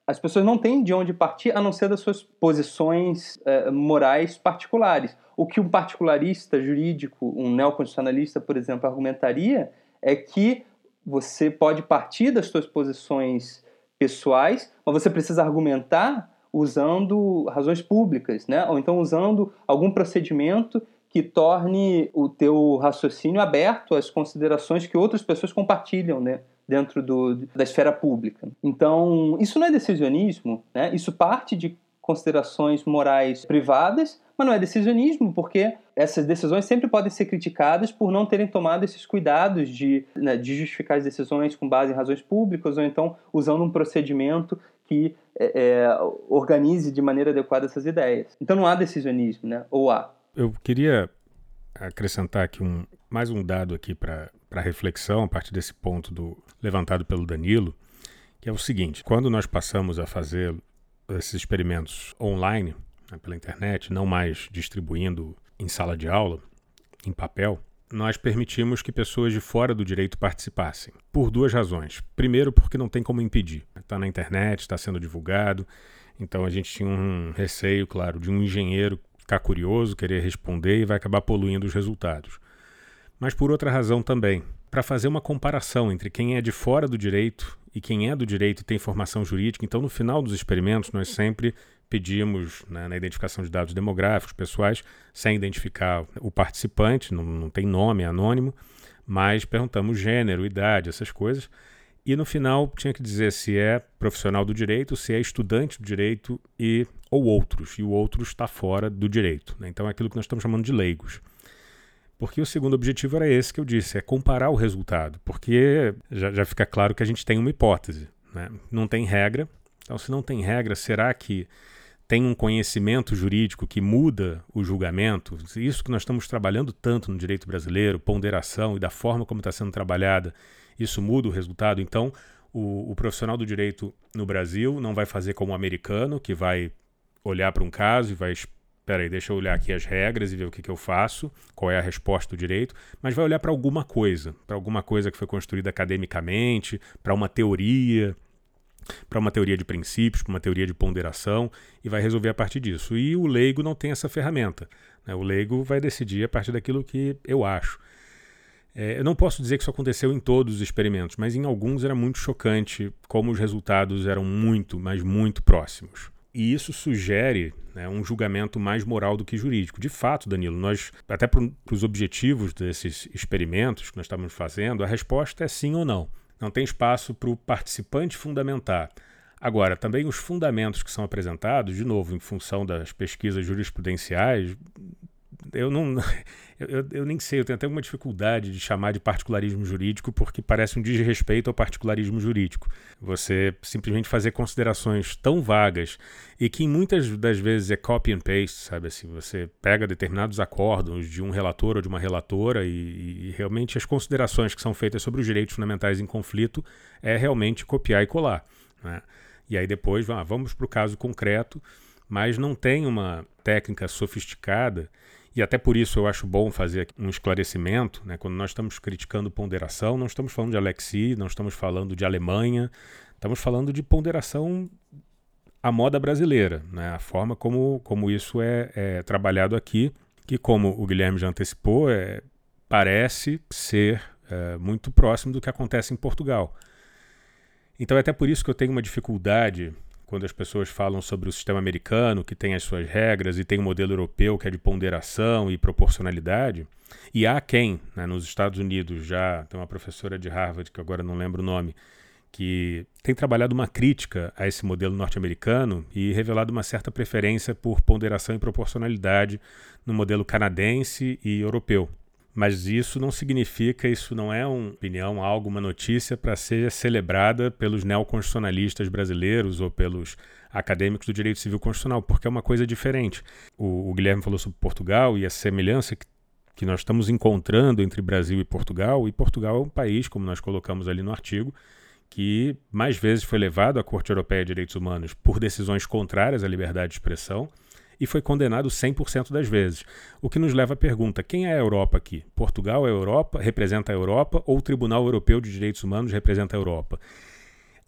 as pessoas não têm de onde partir a não ser das suas posições é, morais particulares. O que um particularista jurídico, um neoconstitucionalista, por exemplo, argumentaria é que você pode partir das suas posições pessoais, mas você precisa argumentar usando razões públicas, né? Ou então usando algum procedimento que torne o teu raciocínio aberto às considerações que outras pessoas compartilham, né? dentro do, da esfera pública. Então, isso não é decisionismo, né? Isso parte de considerações morais privadas, mas não é decisionismo, porque essas decisões sempre podem ser criticadas por não terem tomado esses cuidados de, né, de justificar as decisões com base em razões públicas ou então usando um procedimento que é, é, organize de maneira adequada essas ideias. Então não há decisionismo, né? Ou há. Eu queria acrescentar aqui um, mais um dado aqui para reflexão a partir desse ponto do, levantado pelo Danilo, que é o seguinte: quando nós passamos a fazer esses experimentos online, né, pela internet, não mais distribuindo em sala de aula, em papel, nós permitimos que pessoas de fora do direito participassem. Por duas razões. Primeiro, porque não tem como impedir. Está na internet, está sendo divulgado. Então a gente tinha um receio, claro, de um engenheiro ficar curioso, querer responder e vai acabar poluindo os resultados. Mas por outra razão também, para fazer uma comparação entre quem é de fora do direito e quem é do direito tem formação jurídica. Então, no final dos experimentos, nós sempre pedimos, né, na identificação de dados demográficos pessoais, sem identificar o participante, não, não tem nome, é anônimo, mas perguntamos gênero, idade, essas coisas. E no final tinha que dizer se é profissional do direito, se é estudante do direito e ou outros. E o outro está fora do direito. Né? Então é aquilo que nós estamos chamando de leigos. Porque o segundo objetivo era esse que eu disse, é comparar o resultado. Porque já, já fica claro que a gente tem uma hipótese. Né? Não tem regra. Então, se não tem regra, será que tem um conhecimento jurídico que muda o julgamento? Isso que nós estamos trabalhando tanto no direito brasileiro, ponderação e da forma como está sendo trabalhada, isso muda o resultado? Então, O, o profissional do direito no Brasil não vai fazer como o americano, que vai olhar para um caso e vai Espera aí, deixa eu olhar aqui as regras e ver o que, que eu faço, qual é a resposta do direito, mas vai olhar para alguma coisa, para alguma coisa que foi construída academicamente, para uma teoria, para uma teoria de princípios, para uma teoria de ponderação, e vai resolver a partir disso. E o leigo não tem essa ferramenta. Né? O leigo vai decidir a partir daquilo que eu acho. É, eu não posso dizer que isso aconteceu em todos os experimentos, mas em alguns era muito chocante como os resultados eram muito, mas muito próximos. E isso sugere né, um julgamento mais moral do que jurídico. De fato, Danilo, nós, até para os objetivos desses experimentos que nós estamos fazendo, a resposta é sim ou não. Não tem espaço para o participante fundamentar. Agora, também os fundamentos que são apresentados, de novo, em função das pesquisas jurisprudenciais, eu não. Eu, eu, nem sei, eu tenho até uma dificuldade de chamar de particularismo jurídico, porque parece um desrespeito ao particularismo jurídico. Você simplesmente fazer considerações tão vagas e que muitas das vezes é copy and paste, sabe assim? Você pega determinados acordos de um relator ou de uma relatora e, e realmente as considerações que são feitas sobre os direitos fundamentais em conflito é realmente copiar e colar. Né? E aí depois ah, vamos para o caso concreto, mas não tem uma técnica sofisticada e até por isso eu acho bom fazer um esclarecimento, né? quando nós estamos criticando ponderação, não estamos falando de Alexi, não estamos falando de Alemanha, estamos falando de ponderação à moda brasileira, né? a forma como, como isso é, é trabalhado aqui, que como o Guilherme já antecipou, é, parece ser é, muito próximo do que acontece em Portugal. Então é até por isso que eu tenho uma dificuldade quando as pessoas falam sobre o sistema americano, que tem as suas regras, e tem o um modelo europeu, que é de ponderação e proporcionalidade, e há quem, né, nos Estados Unidos, já tem uma professora de Harvard, que agora não lembro o nome, que tem trabalhado uma crítica a esse modelo norte-americano e revelado uma certa preferência por ponderação e proporcionalidade no modelo canadense e europeu. Mas isso não significa, isso não é uma opinião, algo, uma notícia para ser celebrada pelos neoconstitucionalistas brasileiros ou pelos acadêmicos do direito civil constitucional, porque é uma coisa diferente. O, o Guilherme falou sobre Portugal e a semelhança que, que nós estamos encontrando entre Brasil e Portugal, e Portugal é um país, como nós colocamos ali no artigo, que mais vezes foi levado à Corte Europeia de Direitos Humanos por decisões contrárias à liberdade de expressão e foi condenado 100% das vezes. O que nos leva à pergunta: quem é a Europa aqui? Portugal é a Europa, representa a Europa ou o Tribunal Europeu de Direitos Humanos representa a Europa?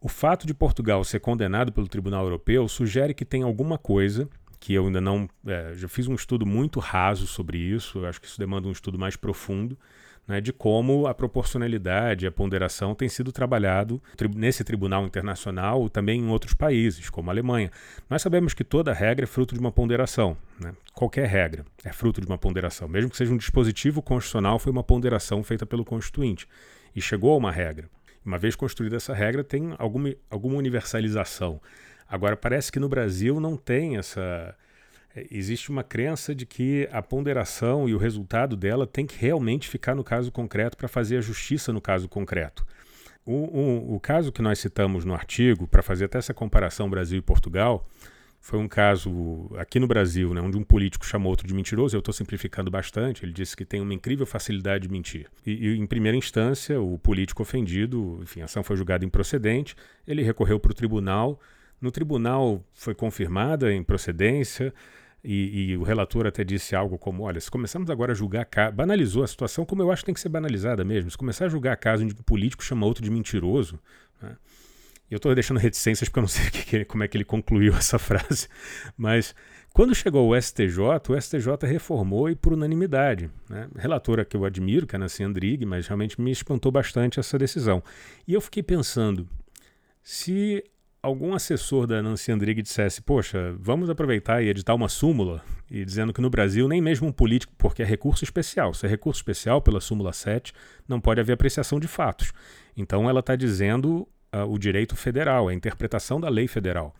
O fato de Portugal ser condenado pelo Tribunal Europeu sugere que tem alguma coisa que eu ainda não. É, já fiz um estudo muito raso sobre isso, eu acho que isso demanda um estudo mais profundo né, de como a proporcionalidade, a ponderação tem sido trabalhado nesse tribunal internacional também em outros países, como a Alemanha. Nós sabemos que toda regra é fruto de uma ponderação. Né? Qualquer regra é fruto de uma ponderação. Mesmo que seja um dispositivo constitucional, foi uma ponderação feita pelo Constituinte e chegou a uma regra. Uma vez construída essa regra, tem alguma, alguma universalização. Agora, parece que no Brasil não tem essa existe uma crença de que a ponderação e o resultado dela tem que realmente ficar no caso concreto para fazer a justiça no caso concreto. O, o, o caso que nós citamos no artigo, para fazer até essa comparação Brasil e Portugal, foi um caso aqui no Brasil, né, onde um político chamou outro de mentiroso. Eu estou simplificando bastante. Ele disse que tem uma incrível facilidade de mentir. E, e, em primeira instância, o político ofendido, enfim, a ação foi julgada improcedente. Ele recorreu para o tribunal. No tribunal foi confirmada a improcedência. E, e, o relator até disse algo como: olha, se começarmos agora a julgar, banalizou a situação, como eu acho que tem que ser banalizada mesmo. Se começar a julgar caso onde um político chama outro de mentiroso. Né? Eu estou deixando reticências porque eu não sei que, como é que ele concluiu essa frase. Mas quando chegou o STJ, o STJ reformou e por unanimidade. Né? Relatora que eu admiro, que é a Nancy Andrighi, mas realmente me espantou bastante essa decisão. E eu fiquei pensando: se algum assessor da Nancy Andrighi dissesse, poxa, vamos aproveitar e editar uma súmula, e dizendo que no Brasil nem mesmo um político, porque é recurso especial, se é recurso especial pela súmula 7, não pode haver apreciação de fatos. Então ela está dizendo uh, o direito federal, a interpretação da lei federal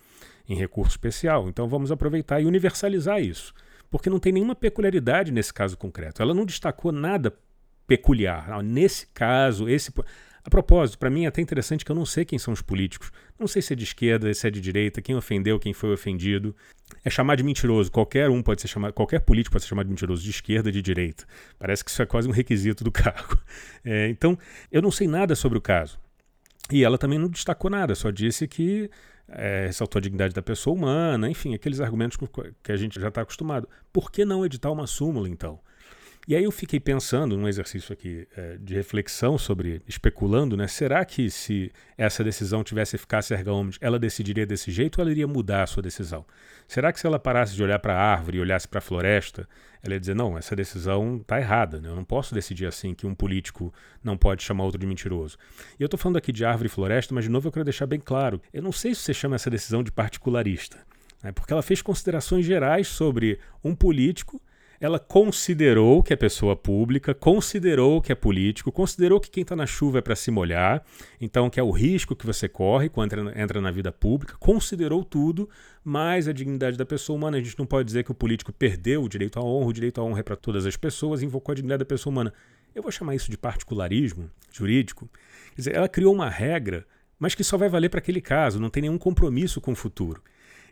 em recurso especial. Então vamos aproveitar e universalizar isso, porque não tem nenhuma peculiaridade nesse caso concreto. Ela não destacou nada peculiar. Ah, nesse caso, esse a propósito, para mim é até interessante que eu não sei quem são os políticos. Não sei se é de esquerda, se é de direita, quem ofendeu, quem foi ofendido. É chamar de mentiroso. Qualquer um pode ser chamado, qualquer político pode ser chamado de mentiroso, de esquerda, de direita. Parece que isso é quase um requisito do cargo. É, então, eu não sei nada sobre o caso. E ela também não destacou nada, só disse que é, ressaltou a dignidade da pessoa humana, enfim, aqueles argumentos que a gente já está acostumado. Por que não editar uma súmula, então? E aí eu fiquei pensando num exercício aqui é, de reflexão sobre, especulando, né? Será que se essa decisão tivesse eficácia erga omnes, ela decidiria desse jeito ou ela iria mudar a sua decisão? Será que se ela parasse de olhar para a árvore e olhasse para a floresta, ela ia dizer, não, essa decisão está errada, né? eu não posso decidir assim que um político não pode chamar outro de mentiroso. E eu estou falando aqui de árvore e floresta, mas de novo eu quero deixar bem claro, eu não sei se você chama essa decisão de particularista, né? porque ela fez considerações gerais sobre um político ela considerou que é pessoa pública, considerou que é político, considerou que quem está na chuva é para se molhar, então que é o risco que você corre quando entra, entra na vida pública, considerou tudo, mas a dignidade da pessoa humana, a gente não pode dizer que o político perdeu o direito à honra, o direito à honra é para todas as pessoas, invocou a dignidade da pessoa humana. Eu vou chamar isso de particularismo jurídico. Quer dizer, ela criou uma regra, mas que só vai valer para aquele caso, não tem nenhum compromisso com o futuro.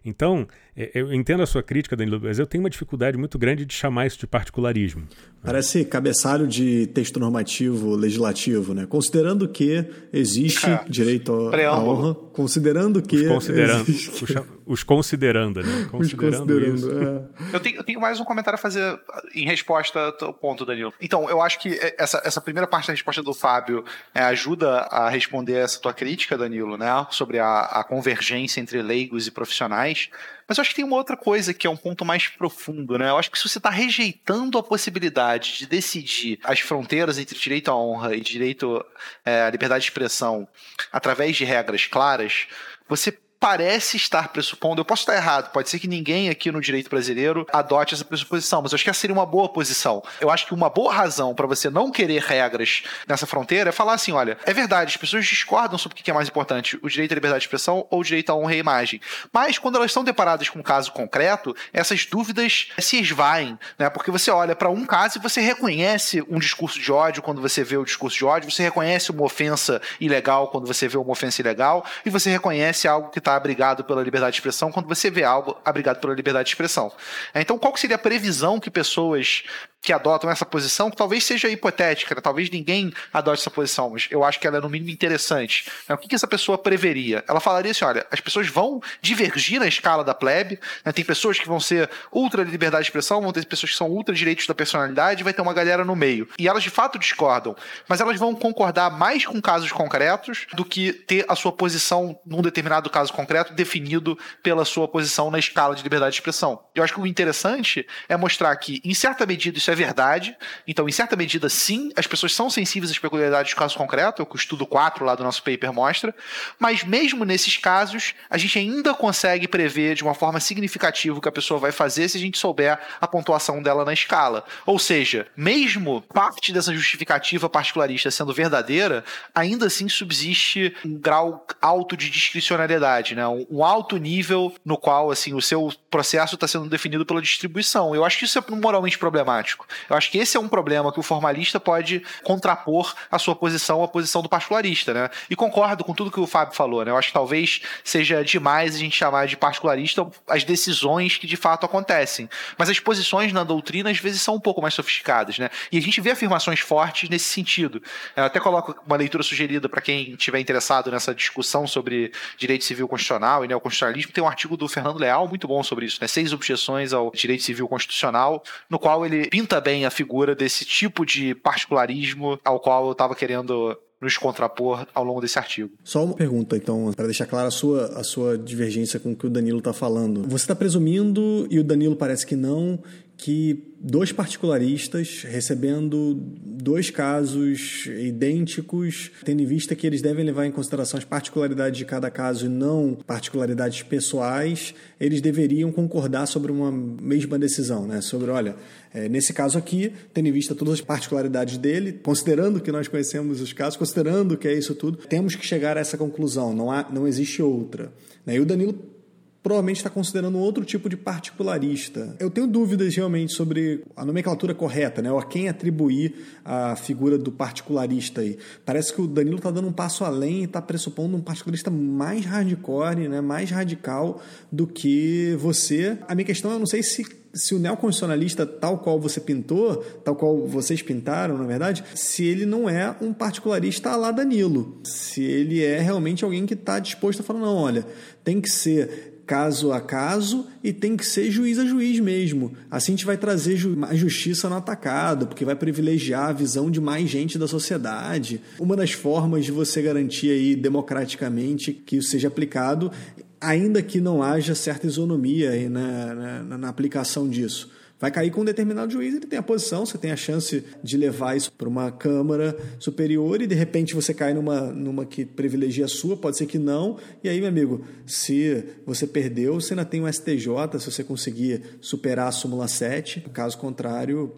Então, é, eu entendo a sua crítica, Danilo, mas eu tenho uma dificuldade muito grande de chamar isso de particularismo. Parece cabeçalho de texto normativo legislativo, né? Considerando que existe é. direito à honra, considerando que. Os considerando. Existe... Os, os, considerando, né? Considerando, os considerando é. eu, tenho, eu tenho mais um comentário a fazer em resposta ao ponto, Danilo. Então, eu acho que essa, essa primeira parte da resposta do Fábio é, ajuda a responder essa tua crítica, Danilo, né? Sobre a, a convergência entre leigos e profissionais. Mas eu acho que tem uma outra coisa que é um ponto mais profundo, né? Eu acho que se você está rejeitando a possibilidade de decidir as fronteiras entre direito à honra e direito é, à liberdade de expressão através de regras claras, você parece estar pressupondo, eu posso estar errado, pode ser que ninguém aqui no direito brasileiro adote essa pressuposição, mas eu acho que essa seria uma boa posição. Eu acho que uma boa razão para você não querer regras nessa fronteira é falar assim: olha, é verdade, as pessoas discordam sobre o que é mais importante, o direito à liberdade de expressão ou o direito à honra e imagem. Mas quando elas estão deparadas com um caso concreto, essas dúvidas se esvaem, né? Porque você olha para um caso e você reconhece um discurso de ódio quando você vê o discurso de ódio, você reconhece uma ofensa ilegal quando você vê uma ofensa ilegal, e você reconhece algo que está abrigado pela liberdade de expressão quando você vê algo abrigado pela liberdade de expressão. Então, qual seria a previsão que pessoas que adotam essa posição, que talvez seja hipotética, né? talvez ninguém adote essa posição, mas eu acho que ela é no mínimo interessante. Né? O que, que, essa pessoa preveria? Ela falaria assim: olha, as pessoas vão divergir na escala da plebe, né? tem pessoas que vão ser ultra liberdade de expressão, vão ter pessoas que são ultra direitos da personalidade, vai ter uma galera no meio. E elas de fato discordam, mas elas vão concordar mais com casos concretos do que ter a sua posição num determinado caso concreto definido pela sua posição na escala de liberdade de expressão. Eu acho que o interessante é mostrar que, em certa medida, isso é verdade. Então, em certa medida, sim, as pessoas são sensíveis às peculiaridades do caso concreto, é o que o estudo 4 lá do nosso paper mostra. Mas, mesmo nesses casos, a gente ainda consegue prever de uma forma significativa o que a pessoa vai fazer se a gente souber a pontuação dela na escala. Ou seja, mesmo parte dessa justificativa particularista sendo verdadeira, ainda assim subsiste um grau alto de discricionariedade, né? um alto nível no qual assim o seu processo está sendo definido pela distribuição. Eu acho que isso é moralmente problemático. Eu acho que esse é um problema que o formalista pode contrapor a sua posição à posição do particularista, né? E concordo com tudo que o Fábio falou, né? Eu acho que talvez seja demais a gente chamar de particularista as decisões que de fato acontecem. Mas as posições na doutrina às vezes são um pouco mais sofisticadas, né? E a gente vê afirmações fortes nesse sentido. Eu até coloco uma leitura sugerida para quem estiver interessado nessa discussão sobre direito civil constitucional e neoconstitucionalismo. Tem um artigo do Fernando Leal muito bom sobre isso, né? Seis objeções ao direito civil constitucional, no qual ele pinta bem a figura desse tipo de particularismo ao qual eu estava querendo nos contrapor ao longo desse artigo. Só uma pergunta, então, para deixar clara a sua, a sua divergência com o que o Danilo está falando. Você está presumindo, e o Danilo parece que não, que dois particularistas recebendo dois casos idênticos, tendo em vista que eles devem levar em consideração as particularidades de cada caso e não particularidades pessoais, eles deveriam concordar sobre uma mesma decisão, né? Sobre, olha, é, nesse caso aqui, tendo em vista todas as particularidades dele, considerando que nós conhecemos os casos, considerando que é isso tudo, temos que chegar a essa conclusão, não, há, não existe outra. Né? E o Danilo provavelmente está considerando outro tipo de particularista. Eu tenho dúvidas realmente sobre a nomenclatura correta, né? Ou a quem atribuir a figura do particularista aí. Parece que o Danilo está dando um passo além e está pressupondo um particularista mais hardcore, né? mais radical do que você. A minha questão é, eu não sei se se o neoconstitucionalista, tal qual você pintou, tal qual vocês pintaram, na verdade, se ele não é um particularista lá Danilo, se ele é realmente alguém que está disposto a falar, não, olha, tem que ser caso a caso e tem que ser juiz a juiz mesmo. Assim a gente vai trazer mais justiça no atacado, porque vai privilegiar a visão de mais gente da sociedade. Uma das formas de você garantir aí democraticamente que isso seja aplicado, ainda que não haja certa isonomia na, na, na aplicação disso vai cair com um determinado juiz, ele tem a posição, você tem a chance de levar isso para uma Câmara Superior e de repente você cai numa, numa que privilegia a sua, pode ser que não. E aí, meu amigo, se você perdeu, você ainda tem um STJ, se você conseguir superar a súmula 7, caso contrário,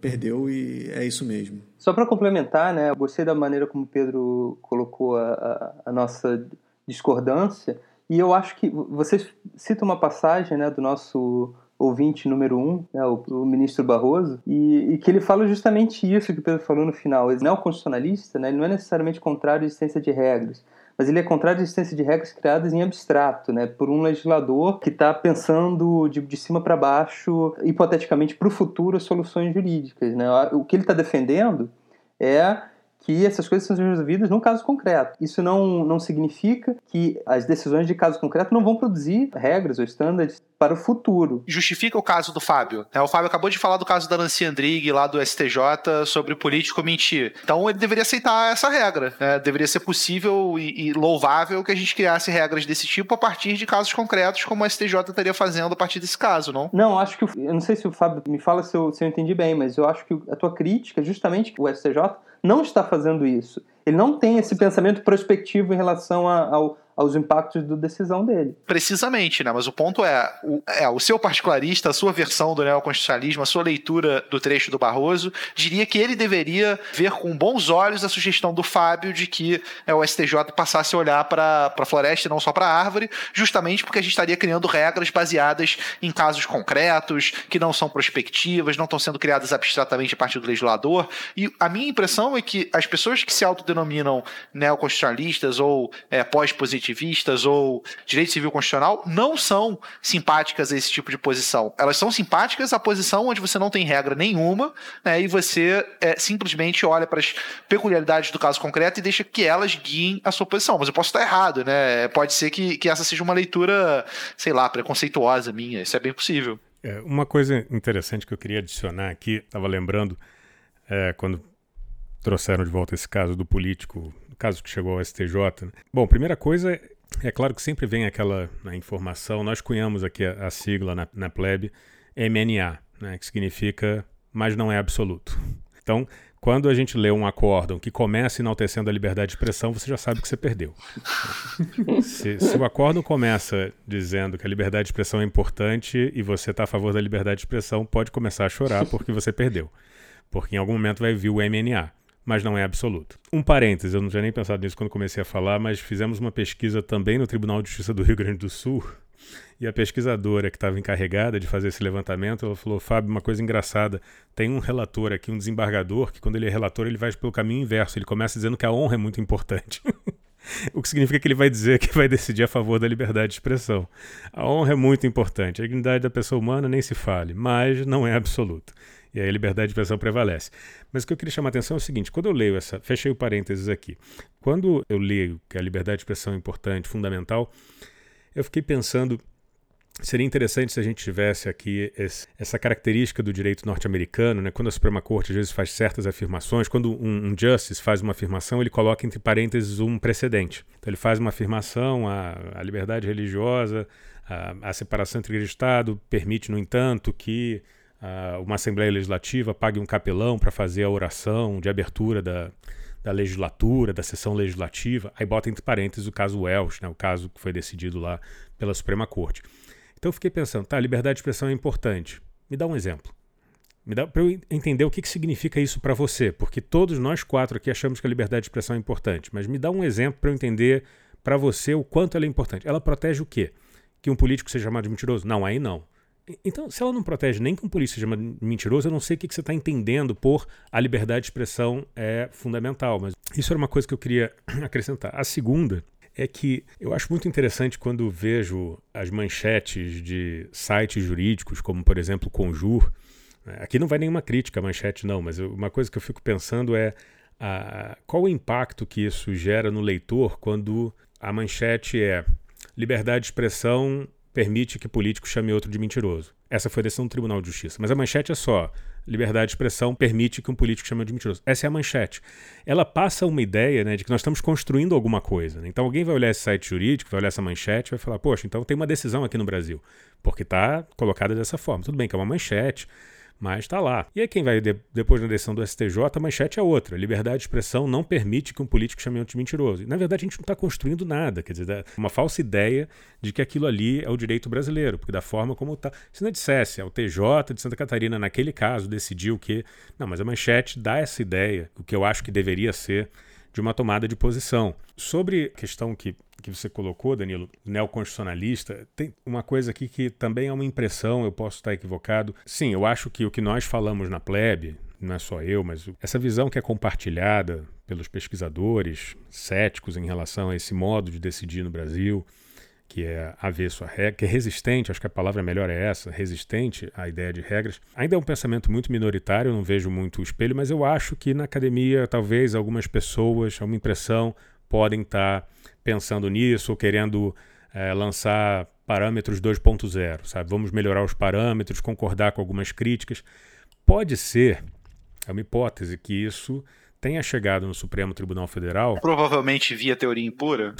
perdeu e é isso mesmo. Só para complementar, né, eu gostei da maneira como o Pedro colocou a, a, a nossa discordância. E eu acho que vocês citam uma passagem né, do nosso ouvinte número um, né, o, o, ministro Barroso, e, e, que ele fala justamente isso que o Pedro falou no final. Ele não é um constitucionalista, né, ele não é necessariamente contrário à existência de regras, mas ele é contrário à existência de regras criadas em abstrato, né, por um legislador que está pensando de, de cima para baixo, hipoteticamente para o futuro, soluções jurídicas. Né? O que ele está defendendo é que essas coisas são resolvidas num caso concreto. Isso não, não significa que as decisões de caso concreto não vão produzir regras ou estándares para o futuro. Justifica o caso do Fábio. Né? O Fábio acabou de falar do caso da Nancy Andrighi, lá do STJ, sobre o político mentir. Então ele deveria aceitar essa regra. Né? Deveria ser possível e, e, louvável que a gente criasse regras desse tipo a partir de casos concretos, como o STJ estaria fazendo a partir desse caso, não? Não, acho que. Eu não sei se o Fábio me fala se eu, se eu entendi bem, mas eu acho que a tua crítica é justamente que o STJ não está fazendo isso. Ele não tem esse pensamento prospectivo em relação a, ao, aos impactos da decisão dele. Precisamente, né? Mas o ponto é o, é, o seu particularista, a sua versão do neoconstitucionalismo, a sua leitura do trecho do Barroso, diria que ele deveria ver com bons olhos a sugestão do Fábio de que é, o STJ passasse a olhar para a floresta e não só para a árvore, justamente porque a gente estaria criando regras baseadas em casos concretos, que não são prospectivas, não estão sendo criadas abstratamente a partir do legislador. E a minha impressão é que as pessoas que se autodenominam neoconstitucionalistas ou é, pós-positivistas positivistas ou direito civil constitucional não são simpáticas a esse tipo de posição. Elas são simpáticas à posição onde você não tem regra nenhuma né, e você é, simplesmente olha para as peculiaridades do caso concreto e deixa que elas guiem a sua posição. Mas eu posso estar errado, né? Pode ser que, que essa seja uma leitura, sei lá, preconceituosa minha. Isso é bem possível. É, uma coisa interessante que eu queria adicionar aqui, estava lembrando é, quando trouxeram de volta esse caso do político caso que chegou ao STJ. Né? Bom, primeira coisa, é claro que sempre vem aquela né, informação, nós cunhamos aqui a, a sigla na, na plebe, MNA, né, que significa mas não é absoluto. Então, quando a gente lê um acórdão que começa enaltecendo a liberdade de expressão, você já sabe que você perdeu. se, se, o acórdão começa dizendo que a liberdade de expressão é importante e você está a favor da liberdade de expressão, pode começar a chorar porque você perdeu. Porque em algum momento vai vir o MNA mas não é absoluto. Um parêntese, eu não tinha nem pensado nisso quando comecei a falar, mas fizemos uma pesquisa também no Tribunal de Justiça do Rio Grande do Sul. E a pesquisadora que estava encarregada de fazer esse levantamento, ela falou: Fábio, uma coisa engraçada. Tem um relator aqui, um desembargador, que quando ele é relator, ele vai pelo caminho inverso. Ele começa dizendo que a honra é muito importante. o que significa que ele vai dizer que vai decidir a favor da liberdade de expressão. A honra é muito importante. A dignidade da pessoa humana nem se fale, mas não é absoluta. E aí a liberdade de expressão prevalece. Mas o que eu queria chamar a atenção é o seguinte: quando eu leio essa. Fechei o parênteses aqui. Quando eu leio que a liberdade de expressão é importante, fundamental, eu fiquei pensando. Seria interessante se a gente tivesse aqui esse, essa característica do direito norte-americano, né? quando a Suprema Corte às vezes faz certas afirmações, quando um, um, justice faz uma afirmação, ele coloca entre parênteses um precedente. Então ele faz uma afirmação, a, a liberdade religiosa, a, a separação entre Estado permite, no entanto, que uma Assembleia Legislativa pague um capelão para fazer a oração de abertura da, da legislatura, da sessão legislativa, aí bota entre parênteses o caso Welsh, né, o caso que foi decidido lá pela Suprema Corte. Então eu fiquei pensando, tá, liberdade de expressão é importante. Me dá um exemplo. Me dá para eu entender o que, que significa isso para você, porque todos nós quatro aqui achamos que a liberdade de expressão é importante, mas me dá um exemplo para eu entender para você o quanto ela é importante. Ela protege o quê? Que um político seja chamado de mentiroso? Não, aí não. Então, se ela não protege nem que um polícia seja mentiroso, eu não sei o que, você está entendendo por a liberdade de expressão é fundamental. Mas isso era uma coisa que eu queria acrescentar. A segunda é que eu acho muito interessante quando vejo as manchetes de sites jurídicos, como por exemplo Conjur. Né? Aqui não vai nenhuma crítica à manchete, não, mas uma coisa que eu fico pensando é a, qual o impacto que isso gera no leitor quando a manchete é liberdade de expressão permite que político chame outro de mentiroso. Essa foi a decisão do Tribunal de Justiça. Mas a manchete é só: liberdade de expressão permite que um político chame de mentiroso. Essa é a manchete. Ela passa uma ideia né, de que nós estamos construindo alguma coisa. Né? Então alguém vai olhar esse site jurídico, vai olhar essa manchete vai falar: poxa, então tem uma decisão aqui no Brasil, porque está colocada dessa forma. Tudo bem que é uma manchete mas está lá. E aí quem vai de, depois na decisão do STJ, a manchete é outra. Liberdade de expressão não permite que um político chame outro de mentiroso. E, na verdade, a gente não está construindo nada. Quer dizer, uma falsa ideia de que aquilo ali é o direito brasileiro, porque da forma como está. Se não dissesse, é o TJ de Santa Catarina, naquele caso, decidiu que. Não, mas a manchete dá essa ideia, o que eu acho que deveria ser de uma tomada de posição. Sobre a questão que, que você colocou, Danilo, neoconstitucionalista, tem uma coisa aqui que também é uma impressão, eu posso estar equivocado. Sim, eu acho que o que nós falamos na plebe, não é só eu, mas essa visão que é compartilhada pelos pesquisadores céticos em relação a esse modo de decidir no Brasil, que é avesso à regra, que é resistente, acho que a palavra melhor é essa, resistente à ideia de regras. Ainda é um pensamento muito minoritário, não vejo muito o espelho, mas eu acho que na academia talvez algumas pessoas, é uma impressão, podem estar pensando nisso ou querendo é, lançar parâmetros 2.0, sabe? Vamos melhorar os parâmetros, concordar com algumas críticas. Pode ser, é uma hipótese, que isso tenha chegado no Supremo Tribunal Federal. Provavelmente via teoria impura.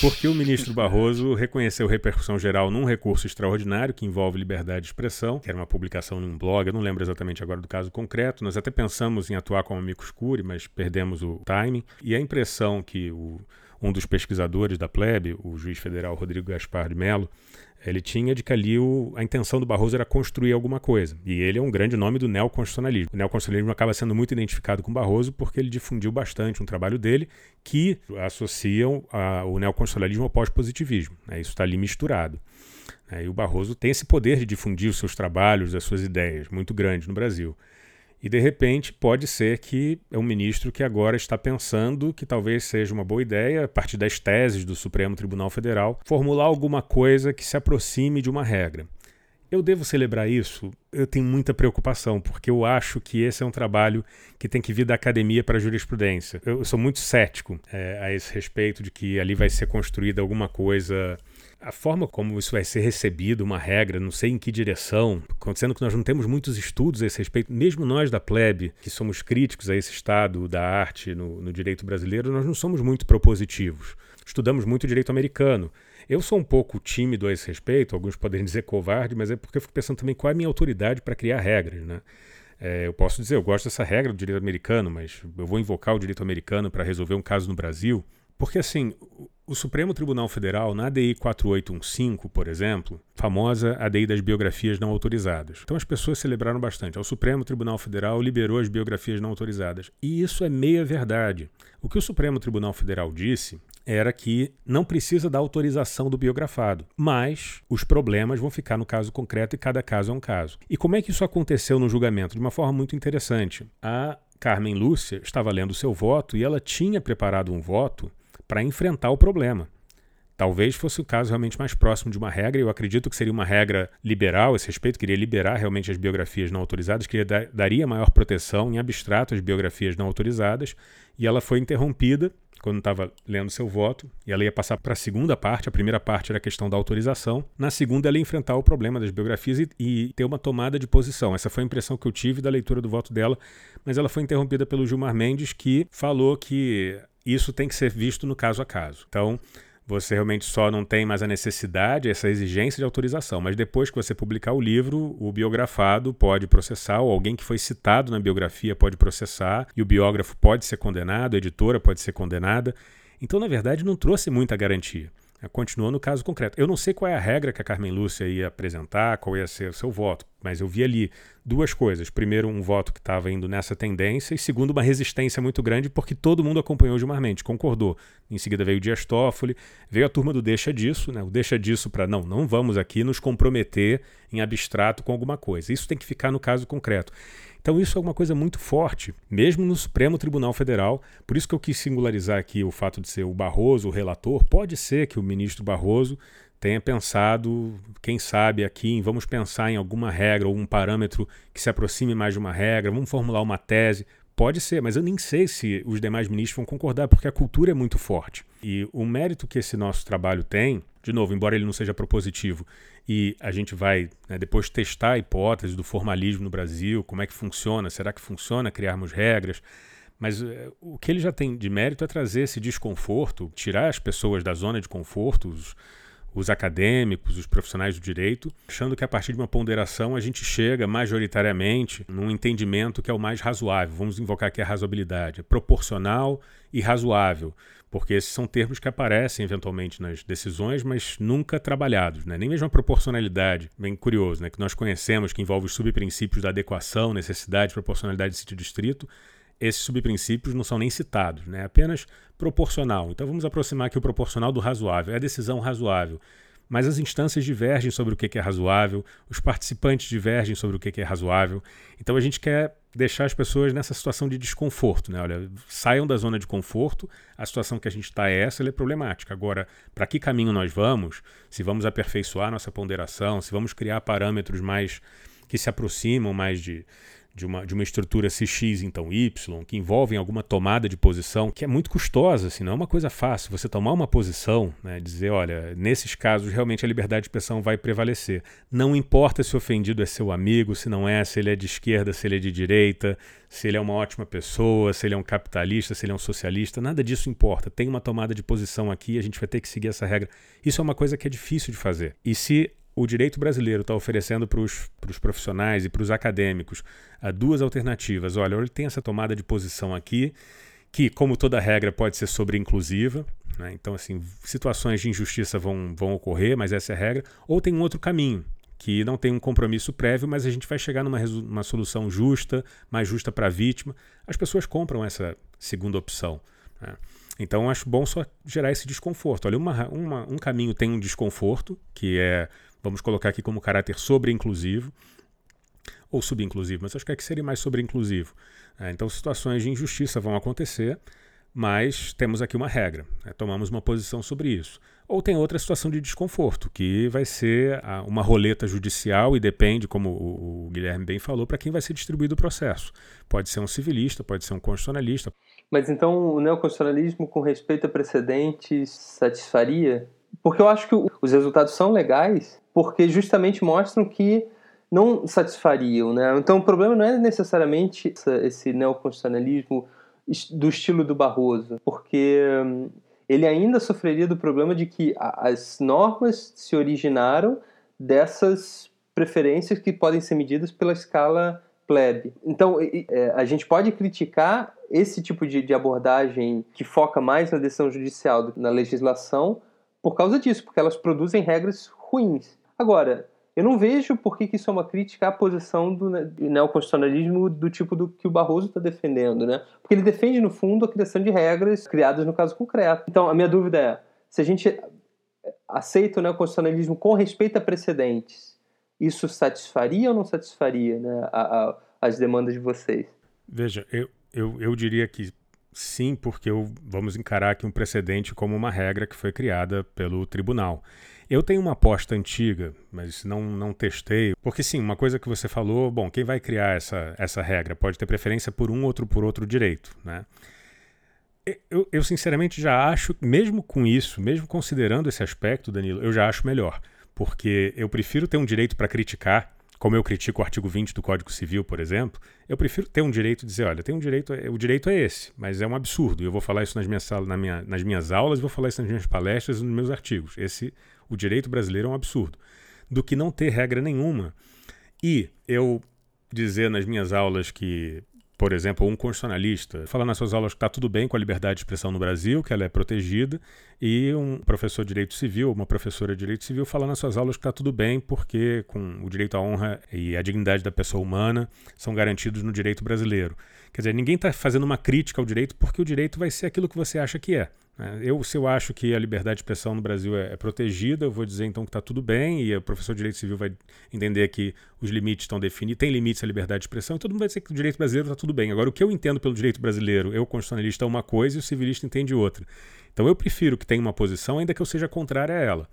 porque o ministro Barroso reconheceu repercussão geral num recurso extraordinário que envolve liberdade de expressão, que era uma publicação num blog, eu não lembro exatamente agora do caso concreto. Nós até pensamos em atuar como amigo escuro, mas perdemos o timing. E a impressão que o, um dos pesquisadores da plebe, o juiz federal Rodrigo Gaspar de Mello, ele tinha de que ali o, a intenção do Barroso era construir alguma coisa. E ele é um grande nome do neoconstitucionalismo. O neoconstitucionalismo acaba sendo muito identificado com Barroso porque ele difundiu bastante um trabalho dele que associam a, o neoconstitucionalismo ao pós-positivismo. Né? Isso está ali misturado. Né? E o Barroso tem esse poder de difundir os seus trabalhos, as suas ideias, muito grande no Brasil. E de repente pode ser que é um ministro que agora está pensando que talvez seja uma boa ideia, a partir das teses do Supremo Tribunal Federal, formular alguma coisa que se aproxime de uma regra. Eu devo celebrar isso? Eu tenho muita preocupação, porque eu acho que esse é um trabalho que tem que vir da academia para a jurisprudência. Eu sou muito cético é, a esse respeito de que ali vai ser construída alguma coisa a forma como isso vai ser recebido, uma regra, não sei em que direção, acontecendo que nós não temos muitos estudos a esse respeito, mesmo nós da plebe, que somos críticos a esse estado da arte no, no direito brasileiro, nós não somos muito propositivos. Estudamos muito direito americano. Eu sou um pouco tímido a esse respeito, alguns podem dizer covarde, mas é porque eu fico pensando também qual é a minha autoridade para criar regras, né? É, eu posso dizer, eu gosto dessa regra do direito americano, mas eu vou invocar o direito americano para resolver um caso no Brasil. Porque, assim, o Supremo Tribunal Federal, na ADI 4815, por exemplo, famosa ADI das biografias não autorizadas. Então as pessoas celebraram bastante. O Supremo Tribunal Federal liberou as biografias não autorizadas. E isso é meia verdade. O que o Supremo Tribunal Federal disse era que não precisa da autorização do biografado, mas os problemas vão ficar no caso concreto e cada caso é um caso. E como é que isso aconteceu no julgamento? De uma forma muito interessante. A Carmen Lúcia estava lendo seu voto e ela tinha preparado um voto para enfrentar o problema. Talvez fosse o caso realmente mais próximo de uma regra, eu acredito que seria uma regra liberal esse respeito, queria liberar realmente as biografias não autorizadas, dar, daria maior proteção em abstrato às biografias não autorizadas, e ela foi interrompida quando estava lendo seu voto, e ela ia passar para a segunda parte. A primeira parte era a questão da autorização, na segunda, ela ia enfrentar o problema das biografias e, e, ter uma tomada de posição. Essa foi a impressão que eu tive da leitura do voto dela, mas ela foi interrompida pelo Gilmar Mendes, que falou que isso tem que ser visto no caso a caso. Então, você realmente só não tem mais a necessidade, essa exigência de autorização. Mas depois que você publicar o livro, o biografado pode processar, ou alguém que foi citado na biografia pode processar, e o biógrafo pode ser condenado, a editora pode ser condenada. Então, na verdade, não trouxe muita garantia. É, continuou no caso concreto. Eu não sei qual é a regra que a Carmen Lúcia ia apresentar, qual ia ser o seu voto, mas eu vi ali duas coisas. Primeiro, um voto que estava indo nessa tendência, e segundo, uma resistência muito grande, porque todo mundo acompanhou Gilmar Mendes, concordou. Em seguida veio o Dias Toffoli, veio a turma do deixa disso, né? o deixa disso para não, não vamos aqui nos comprometer em abstrato com alguma coisa. Isso tem que ficar no caso concreto. Então isso é uma coisa muito forte, mesmo no Supremo Tribunal Federal. Por isso que eu quis singularizar aqui o fato de ser o Barroso o relator. Pode ser que o ministro Barroso tenha pensado, quem sabe aqui, em vamos pensar em alguma regra ou um parâmetro que se aproxime mais de uma regra, vamos formular uma tese. Pode ser, mas eu nem sei se os demais ministros vão concordar, porque a cultura é muito forte. E o mérito que esse nosso trabalho tem, de novo, embora ele não seja propositivo, e a gente vai né, depois testar a hipótese do formalismo no Brasil, como é que funciona, será que funciona criarmos regras? Mas uh, o que ele já tem de mérito é trazer esse desconforto, tirar as pessoas da zona de conforto, os, os acadêmicos, os profissionais do direito, achando que a partir de uma ponderação a gente chega majoritariamente num entendimento que é o mais razoável. Vamos invocar aqui a razoabilidade, é proporcional e razoável, porque esses são termos que aparecem eventualmente nas decisões, mas nunca trabalhados, né? nem mesmo a proporcionalidade, bem curioso, né? que nós conhecemos, que envolve os subprincípios da adequação, necessidade, proporcionalidade de sítio distrito, esses subprincípios não são nem citados, né? apenas proporcional. Então vamos aproximar aqui o proporcional do razoável, é a decisão razoável. Mas as instâncias divergem sobre o que é razoável, os participantes divergem sobre o que é razoável. Então a gente quer deixar as pessoas nessa situação de desconforto. Né? Olha, saiam da zona de conforto, a situação que a gente está é essa, ela é problemática. Agora, para que caminho nós vamos? Se vamos aperfeiçoar nossa ponderação, se vamos criar parâmetros mais que se aproximam mais de, de uma, de uma estrutura CX, então Y, que envolvem alguma tomada de posição, que é muito custosa, assim, não é uma coisa fácil. Você tomar uma posição, né, dizer, olha, nesses casos realmente a liberdade de expressão vai prevalecer. Não importa se o ofendido é seu amigo, se não é, se ele é de esquerda, se ele é de direita, se ele é uma ótima pessoa, se ele é um capitalista, se ele é um socialista, nada disso importa. Tem uma tomada de posição aqui, a gente vai ter que seguir essa regra. Isso é uma coisa que é difícil de fazer. E se o direito brasileiro está oferecendo para os profissionais e para os acadêmicos uh, duas alternativas. Olha, ele tem essa tomada de posição aqui, que, como toda regra, pode ser sobre inclusiva. Né? Então, assim, situações de injustiça vão, vão ocorrer, mas essa é a regra. Ou tem um outro caminho, que não tem um compromisso prévio, mas a gente vai chegar numa uma solução justa, mais justa para a vítima. As pessoas compram essa segunda opção. Né? Então, acho bom só gerar esse desconforto. Olha, uma, uma, um caminho tem um desconforto, que é Vamos colocar aqui como caráter sobre-inclusivo ou subinclusivo, mas acho que aqui seria mais sobre-inclusivo. É, então, situações de injustiça vão acontecer, mas temos aqui uma regra, né? tomamos uma posição sobre isso. Ou tem outra situação de desconforto, que vai ser a, uma roleta judicial e depende, como o, o Guilherme bem falou, para quem vai ser distribuído o processo. Pode ser um civilista, pode ser um constitucionalista. Mas então o neoconstitucionalismo, com respeito a precedentes, satisfaria? Porque eu acho que os resultados são legais, porque justamente mostram que não satisfariam. Né? Então o problema não é necessariamente esse neoconstitucionalismo do estilo do Barroso, porque hum, ele ainda sofreria do problema de que as normas se originaram dessas preferências que podem ser medidas pela escala plebe. Então, é, a gente pode criticar esse tipo de abordagem que foca mais na decisão judicial do que na legislação por causa disso, porque elas produzem regras ruins. Agora, eu não vejo por que, isso é uma crítica à posição do neoconstitucionalismo do tipo do que o Barroso está defendendo, né? Porque ele defende, no fundo, a criação de regras criadas no caso concreto. Então, a minha dúvida é, se a gente aceita o neoconstitucionalismo com respeito a precedentes, isso satisfaria ou não satisfaria né, a, a, as demandas de vocês? Veja, eu, eu, eu diria que sim, porque eu, vamos encarar aqui um precedente como uma regra que foi criada pelo tribunal. Eu tenho uma aposta antiga, mas não, não testei. Porque sim, uma coisa que você falou, bom, quem vai criar essa, essa regra pode ter preferência por um outro por outro direito, né? Eu, eu sinceramente já acho, mesmo com isso, mesmo considerando esse aspecto, Danilo, eu já acho melhor. Porque eu prefiro ter um direito para criticar como eu critico o artigo 20 do Código Civil, por exemplo, eu prefiro ter um direito de dizer, olha, tem um direito, o direito é esse, mas é um absurdo. Eu vou falar isso nas minhas, na minha, nas minhas aulas, vou falar isso nas minhas palestras nos meus artigos. Esse o direito brasileiro é um absurdo, do que não ter regra nenhuma. E eu dizer nas minhas aulas que, por exemplo, um constitucionalista fala nas suas aulas que está tudo bem com a liberdade de expressão no Brasil, que ela é protegida, e um professor de direito civil, uma professora de direito civil fala nas suas aulas que está tudo bem porque com o direito à honra e a dignidade da pessoa humana são garantidos no direito brasileiro. Quer dizer, ninguém está fazendo uma crítica ao direito porque o direito vai ser aquilo que você acha que é. Né? Eu, se eu acho que a liberdade de expressão no Brasil é, é protegida, eu vou dizer então que está tudo bem, e o professor de direito civil vai entender que os limites estão definidos, tem limites à liberdade de expressão, e todo mundo vai dizer que o direito brasileiro está tudo bem. Agora, o que eu entendo pelo direito brasileiro, eu, constitucionalista, é uma coisa e o civilista entende outra. Então, eu prefiro que tenha uma posição, ainda que eu seja contrária a ela.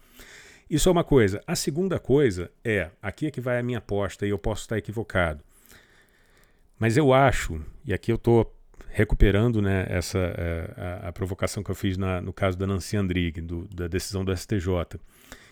Isso é uma coisa. A segunda coisa é, aqui é que vai a minha aposta, e eu posso estar equivocado. Mas eu acho, e aqui eu estou recuperando né, essa, é, a, a, provocação que eu fiz na, no caso da Nancy Andrighi, do, da decisão do STJ,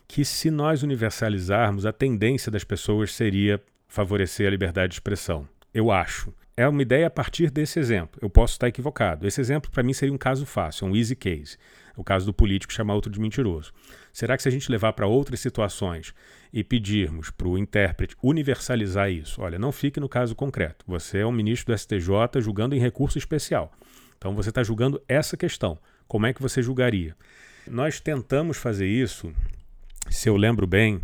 que se nós universalizarmos, a tendência das pessoas seria favorecer a liberdade de expressão. Eu acho. É uma ideia a partir desse exemplo. Eu posso estar equivocado. Esse exemplo, para mim, seria um caso fácil, um easy case. O caso do político chamar outro de mentiroso. Será que se a gente levar para outras situações e pedirmos para o intérprete universalizar isso, olha, não fique no caso concreto. Você é um ministro do STJ julgando em recurso especial. Então você está julgando essa questão. Como é que você julgaria? Nós tentamos fazer isso, se eu lembro bem,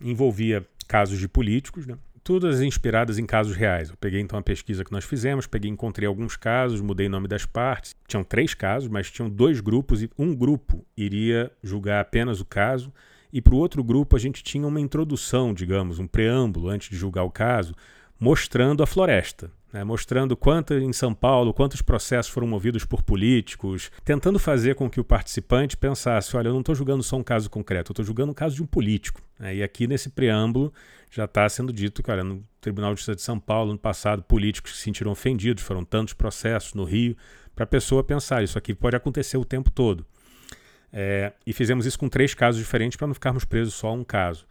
envolvia casos de políticos, né? todas inspiradas em casos reais. Eu peguei então a pesquisa que nós fizemos, peguei, encontrei alguns casos, mudei o nome das partes. Tinham três casos, mas tinham dois grupos e um grupo iria julgar apenas o caso e para o outro grupo a gente tinha uma introdução, digamos, um preâmbulo antes de julgar o caso, mostrando a floresta. Né, mostrando quanto em São Paulo, quantos processos foram movidos por políticos, tentando fazer com que o participante pensasse: olha, eu não estou julgando só um caso concreto, eu estou julgando o caso de um político. Né, e aqui nesse preâmbulo já está sendo dito que, olha, no Tribunal de Justiça de São Paulo, no passado, políticos se sentiram ofendidos, foram tantos processos no Rio, para a pessoa pensar, isso aqui pode acontecer o tempo todo. É, e fizemos isso com três casos diferentes para não ficarmos presos só a um caso.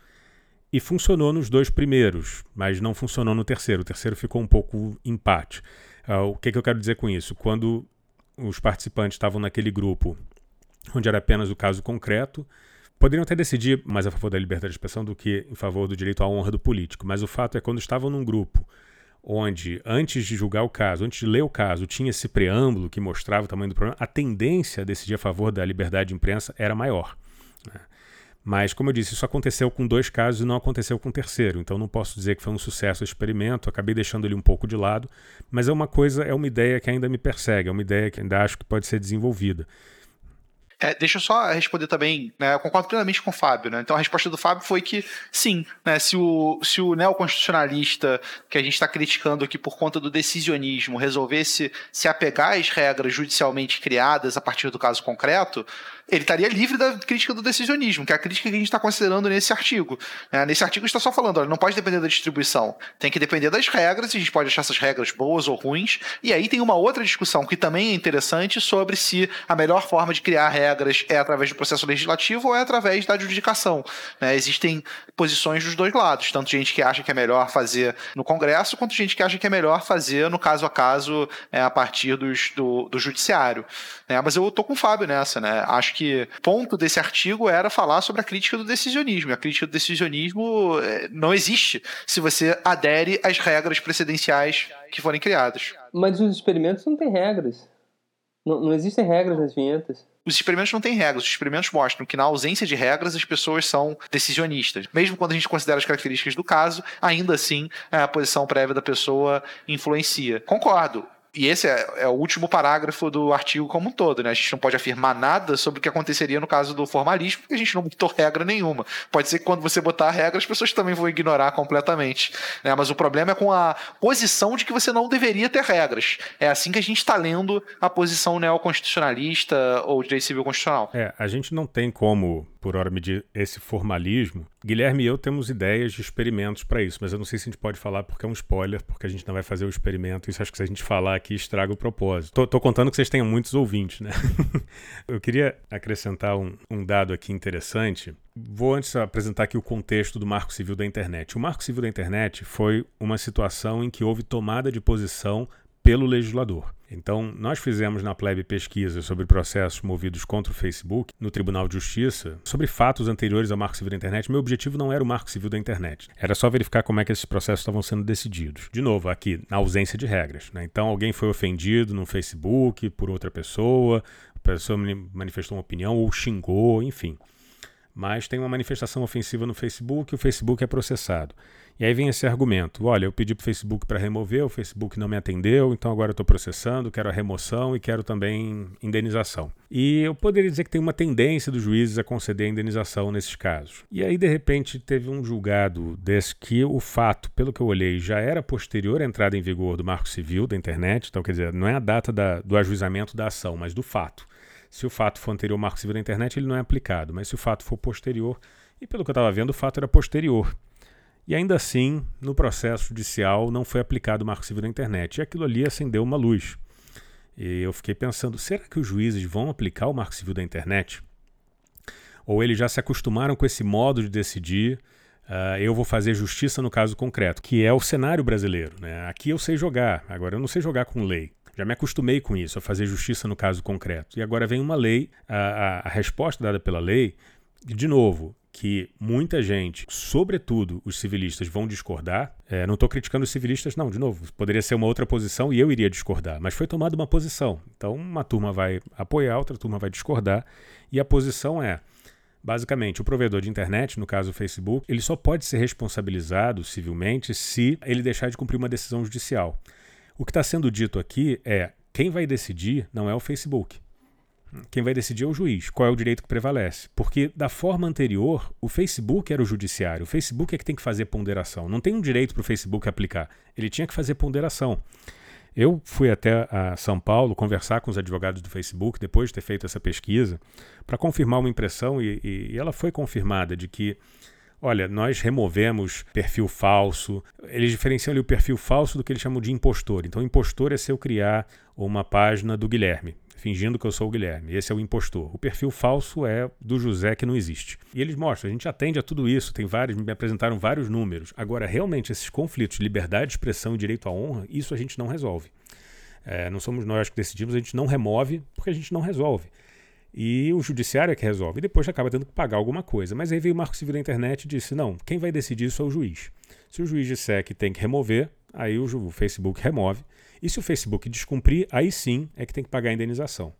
E funcionou nos dois primeiros, mas não funcionou no terceiro. O terceiro ficou um pouco empate. Uh, o que, que eu quero dizer com isso? Quando os participantes estavam naquele grupo onde era apenas o caso concreto, Poderiam até decidir mais a favor da liberdade de expressão do que em favor do direito à honra do político, mas o fato é quando estavam num grupo onde, antes de julgar o caso, antes de ler o caso, tinha esse preâmbulo que mostrava o tamanho do problema, a tendência a decidir a favor da liberdade de imprensa era maior. Né? Mas, como eu disse, isso aconteceu com dois casos e não aconteceu com o terceiro. Então, não posso dizer que foi um sucesso o experimento. Acabei deixando ele um pouco de lado. Mas é uma coisa, é uma ideia que ainda me persegue, é uma ideia que ainda acho que pode ser desenvolvida. É, deixa eu só responder também, né, eu concordo plenamente com o Fábio, né? Então a resposta do Fábio foi que sim, né, se o, se o neoconstitucionalista que a gente está criticando aqui por conta do decisionismo resolvesse se apegar às regras judicialmente criadas a partir do caso concreto, ele estaria livre da crítica do decisionismo, que é a crítica que a gente está considerando nesse artigo. É, nesse artigo está só falando, olha, não pode depender da distribuição, tem que depender das regras, e a gente pode achar essas regras boas ou ruins. E aí tem uma outra discussão que também é interessante sobre se a melhor forma de criar regras é através do processo legislativo ou é através da adjudicação. Né? Existem posições dos dois lados, tanto gente que acha que é melhor fazer no Congresso, quanto gente que acha que é melhor fazer no caso a caso é, a partir dos, do, do judiciário. Né? Mas eu tô com o Fábio nessa, né? Acho que ponto desse artigo era falar sobre a crítica do decisionismo. E a crítica do decisionismo é, não existe se você adere às regras precedenciais que forem criadas. Mas os experimentos não têm regras. Não, não existem regras nas vinhetas. Os experimentos não têm regras. Os experimentos mostram que, na ausência de regras, as pessoas são decisionistas. Mesmo quando a gente considera as características do caso, ainda assim a posição prévia da pessoa influencia. Concordo e esse é, é, o último parágrafo do artigo como um todo, né? A gente não pode afirmar nada sobre o que aconteceria no caso do formalismo, porque a gente não botou regra nenhuma. Pode ser que quando você botar a regra, as pessoas também vão ignorar completamente. Né? Mas o problema é com a posição de que você não deveria ter regras. É assim que a gente está lendo a posição neoconstitucionalista ou direito civil constitucional. É, a gente não tem como por hora medir esse formalismo. Guilherme e eu temos ideias de experimentos para isso, mas eu não sei se a gente pode falar porque é um spoiler, porque a gente não vai fazer o experimento. Isso acho que se a gente falar aqui estraga o propósito. Tô, tô contando que vocês tenham muitos ouvintes, né? eu queria acrescentar um, um dado aqui interessante. Vou antes apresentar aqui o contexto do Marco Civil da Internet. O Marco Civil da Internet foi uma situação em que houve tomada de posição pelo legislador. Então, nós fizemos na Plebe pesquisa sobre processos movidos contra o Facebook no Tribunal de Justiça sobre fatos anteriores ao Marco Civil da Internet. Meu objetivo não era o Marco Civil da Internet, era só verificar como é que esses processos estavam sendo decididos. De novo, aqui, na ausência de regras. Né? Então, alguém foi ofendido no Facebook por outra pessoa, a pessoa manifestou uma opinião ou xingou, enfim. mas tem uma manifestação ofensiva no Facebook e o Facebook é processado. E aí vem esse argumento: olha, eu pedi para o Facebook para remover, o Facebook não me atendeu, então agora eu estou processando, quero a remoção e quero também indenização. E eu poderia dizer que tem uma tendência dos juízes a conceder a indenização nesses casos. E aí, de repente, teve um julgado desse que o fato, pelo que eu olhei, já era posterior à entrada em vigor do Marco Civil da internet, então quer dizer, não é a data da, do ajuizamento da ação, mas do fato. Se o fato for anterior ao Marco Civil da internet, ele não é aplicado, mas se o fato for posterior, e pelo que eu estava vendo, o fato era posterior. E ainda assim, no processo judicial, não foi aplicado o Marco Civil da internet. E aquilo ali acendeu uma luz. E eu fiquei pensando: será que os juízes vão aplicar o Marco Civil da internet? Ou eles já se acostumaram com esse modo de decidir? Uh, eu vou fazer justiça no caso concreto, que é o cenário brasileiro. Né? Aqui eu sei jogar, agora eu não sei jogar com lei. Já me acostumei com isso, a fazer justiça no caso concreto. E agora vem uma lei, a, a, a resposta dada pela lei, de novo, que muita gente, sobretudo os civilistas, vão discordar. É, não estou criticando os civilistas, não, de novo, poderia ser uma outra posição e eu iria discordar, mas foi tomada uma posição. Então, uma turma vai apoiar, outra turma vai discordar, e a posição é. Basicamente, o provedor de internet, no caso o Facebook, ele só pode ser responsabilizado civilmente se ele deixar de cumprir uma decisão judicial. O que está sendo dito aqui é quem vai decidir não é o Facebook. Quem vai decidir é o juiz, qual é o direito que prevalece. Porque da forma anterior, o Facebook era o judiciário, o Facebook é que tem que fazer ponderação. Não tem um direito para o Facebook aplicar, ele tinha que fazer ponderação. Eu fui até São Paulo conversar com os advogados do Facebook depois de ter feito essa pesquisa para confirmar uma impressão e, e, e ela foi confirmada de que Olha, nós removemos perfil falso. Eles diferenciam ali o perfil falso do que eles chamam de impostor. Então, impostor é se eu criar uma página do Guilherme fingindo que eu sou o Guilherme. Esse é o impostor. O perfil falso é do José que não existe. E eles mostram, a gente atende a tudo isso, tem vários, me apresentaram vários números. Agora, realmente, esses conflitos de liberdade de expressão e direito à honra, isso a gente não resolve. É, não somos nós que decidimos, a gente não remove porque a gente não resolve. E o judiciário é que resolve. E depois acaba tendo que pagar alguma coisa. Mas aí veio o Marco Civil da Internet e disse: não, quem vai decidir isso é o juiz. Se o juiz disser que tem que remover, aí o Facebook remove. E se o Facebook descumprir, aí sim é que tem que pagar a indenização.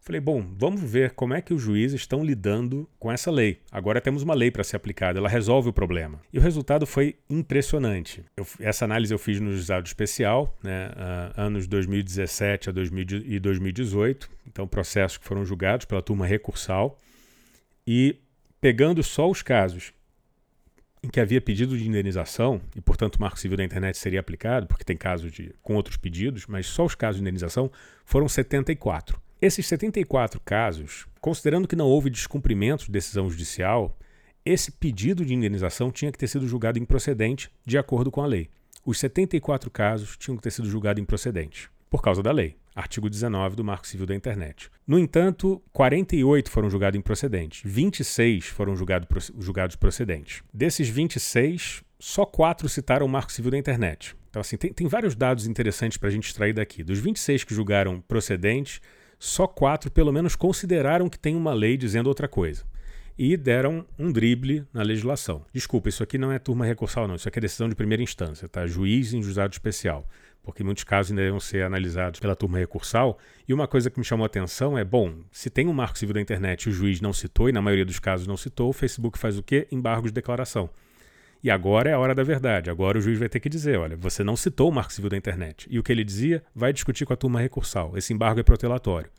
Falei, bom, vamos ver como é que os juízes estão lidando com essa lei. Agora temos uma lei para ser aplicada, ela resolve o problema. E o resultado foi impressionante. Eu, essa análise eu fiz no juizado especial, né, uh, anos 2017 a 2000, e 2018, então processos que foram julgados pela turma recursal. E pegando só os casos em que havia pedido de indenização, e portanto o Marco Civil da Internet seria aplicado, porque tem casos de, com outros pedidos, mas só os casos de indenização foram 74. Esses 74 casos, considerando que não houve descumprimento de decisão judicial, esse pedido de indenização tinha que ter sido julgado improcedente de acordo com a lei. Os 74 casos tinham que ter sido julgados improcedentes, por causa da lei artigo 19 do Marco Civil da Internet. No entanto, 48 foram julgados improcedentes, 26 foram julgado, julgados procedentes. Desses 26, só quatro citaram o Marco Civil da Internet. Então, assim, tem, tem vários dados interessantes para a gente extrair daqui. Dos 26 que julgaram procedentes, só quatro, pelo menos, consideraram que tem uma lei dizendo outra coisa. E deram um drible na legislação. Desculpa, isso aqui não é turma recursal, não. Isso aqui é decisão de primeira instância, tá? Juiz em juizado especial porque muitos casos ainda devem ser analisados pela turma recursal. E uma coisa que me chamou a atenção é, bom, se tem um marco civil da internet e o juiz não citou, e na maioria dos casos não citou, o Facebook faz o quê? Embargo de declaração. E agora é a hora da verdade. Agora o juiz vai ter que dizer: olha, você não citou o marco civil da internet. E o que ele dizia vai discutir com a turma recursal. Esse embargo é protelatório.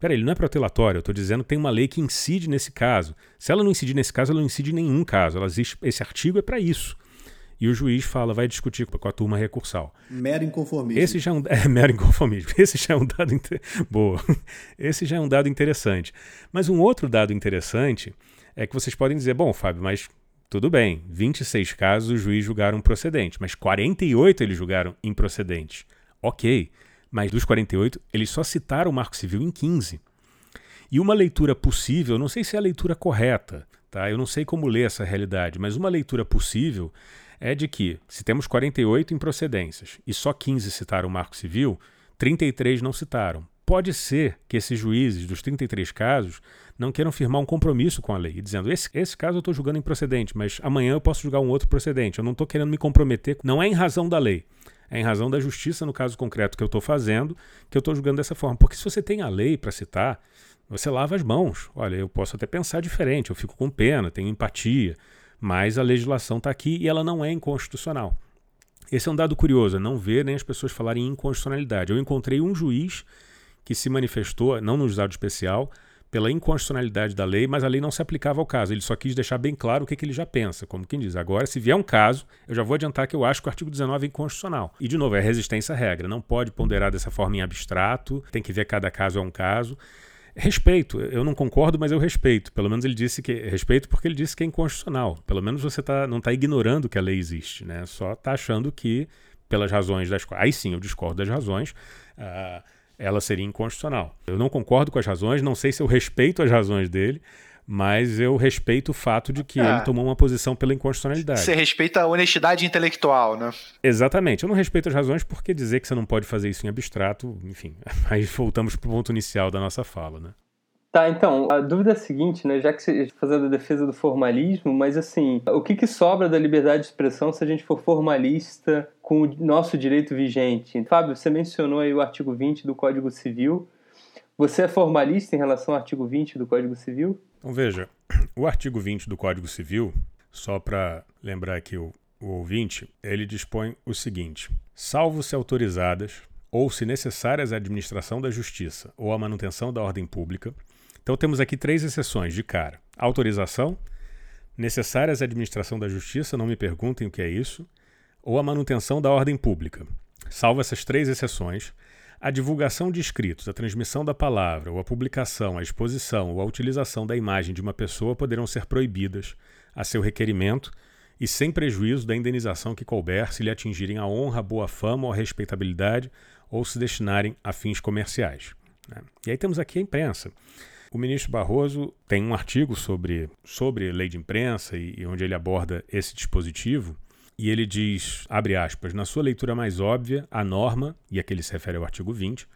Peraí, ele não é protelatório, eu estou dizendo que tem uma lei que incide nesse caso. Se ela não incidir nesse caso, ela não incide em nenhum caso. Ela existe, esse artigo é para isso e o juiz fala, vai discutir com a turma recursal. Mero inconformismo. Esse já é um, é, mero inconformismo. Esse já é um dado boa. Esse já é um dado interessante. Mas um outro dado interessante é que vocês podem dizer, bom, Fábio, mas tudo bem, 26 casos o juiz julgaram procedente, mas 48 eles julgaram improcedente. OK, mas dos 48 eles só citaram o Marco Civil em 15. E uma leitura possível, não sei se é a leitura correta, tá? Eu não sei como ler essa realidade, mas uma leitura possível é de que, se temos 48 improcedências e só 15 citaram o Marco Civil, 33 não citaram. Pode ser que esses juízes dos 33 casos não queiram firmar um compromisso com a lei, dizendo: esse, esse caso eu estou julgando improcedente, mas amanhã eu posso julgar um outro procedente. Eu não estou querendo me comprometer. Não é em razão da lei, é em razão da justiça no caso concreto que eu estou fazendo que eu estou julgando dessa forma. Porque se você tem a lei para citar, Você lava as mãos. Olha, eu posso até pensar diferente, eu fico com pena, tenho empatia, mas a legislação está aqui e ela não é inconstitucional. Esse é um dado curioso, não ver nem as pessoas falarem em inconstitucionalidade. Eu encontrei um juiz que se manifestou, não no juizado especial, pela inconstitucionalidade da lei, mas a lei não se aplicava ao caso. Ele só quis deixar bem claro o que, que, ele já pensa. Como quem diz, agora, se vier um caso, eu já vou adiantar que eu acho que o artigo 19 é inconstitucional. E, de novo, é resistência à regra. Não pode ponderar dessa forma em abstrato, tem que ver cada caso é um caso. Respeito, eu não concordo, mas eu respeito. Pelo menos ele disse que. Respeito porque ele disse que é inconstitucional. Pelo menos você tá, não está ignorando que a lei existe, né? Só está achando que, pelas razões das quais. Aí sim eu discordo das razões. Uh, ela seria inconstitucional. Eu não concordo com as razões, não sei se eu respeito as razões dele, mas eu respeito o fato de que ele ah. tomou uma posição pela inconstitucionalidade. Você respeita a honestidade intelectual, né? Exatamente. Eu não respeito as razões porque dizer que você não pode fazer isso em abstrato, enfim, aí voltamos para o ponto inicial da nossa fala, né? Tá, então, a dúvida é a seguinte, né? Já que você está fazendo a defesa do formalismo, mas assim, o que, que sobra da liberdade de expressão se a gente for formalista com o nosso direito vigente? Fábio, você mencionou aí o artigo 20 do Código Civil. Você é formalista em relação ao artigo 20 do Código Civil? Então veja, o artigo 20 do Código Civil, só para lembrar aqui o, o ouvinte, ele dispõe o seguinte: salvo se autorizadas ou se necessárias à administração da justiça ou à manutenção da ordem pública, então temos aqui três exceções de cara: autorização, necessárias à administração da justiça, não me perguntem o que é isso, ou a manutenção da ordem pública. Salvo essas três exceções, a divulgação de escritos, a transmissão da palavra, ou a publicação, a exposição ou a utilização da imagem de uma pessoa poderão ser proibidas a seu requerimento e sem prejuízo da indenização que couber se lhe atingirem a honra, a boa fama ou a respeitabilidade ou se destinarem a fins comerciais. Né? E aí temos aqui a imprensa. O ministro Barroso tem um artigo sobre, sobre lei de imprensa e, e onde ele aborda esse dispositivo. E ele diz, abre aspas, na sua leitura mais óbvia, a norma, e aqui ele se refere ao artigo 20,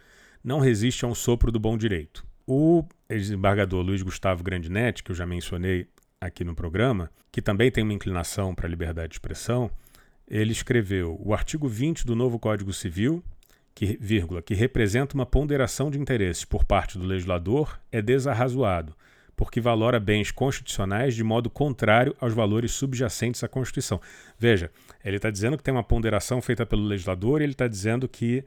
não resiste a um sopro do bom direito. O desembargador Luiz Gustavo Grandinetti, que eu já mencionei aqui no programa, que também tem uma inclinação para a liberdade de expressão, ele escreveu o artigo 20 do novo Código Civil, que, vírgula, que representa uma ponderação de interesses por parte do legislador é desarrazoado, porque valora bens constitucionais de modo contrário aos valores subjacentes à Constituição. Veja, ele está dizendo que tem uma ponderação feita pelo legislador e ele está dizendo que,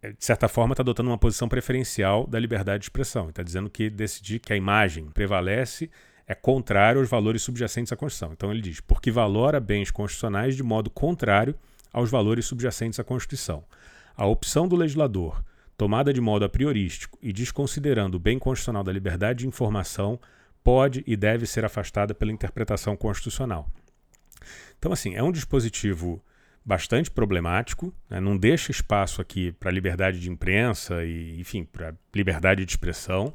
eh, de certa forma, está adotando uma posição preferencial da liberdade de expressão. Está dizendo que decidir que a imagem prevalece é contrário aos valores subjacentes à Constituição. Então ele diz, porque valora bens constitucionais de modo contrário aos valores subjacentes à Constituição. A opção do legislador, tomada de modo a priorístico e desconsiderando o bem constitucional da liberdade de informação, pode e deve ser afastada pela interpretação constitucional. Então, assim, é um dispositivo bastante problemático, né? não deixa espaço aqui para liberdade de imprensa e, enfim, para liberdade de expressão,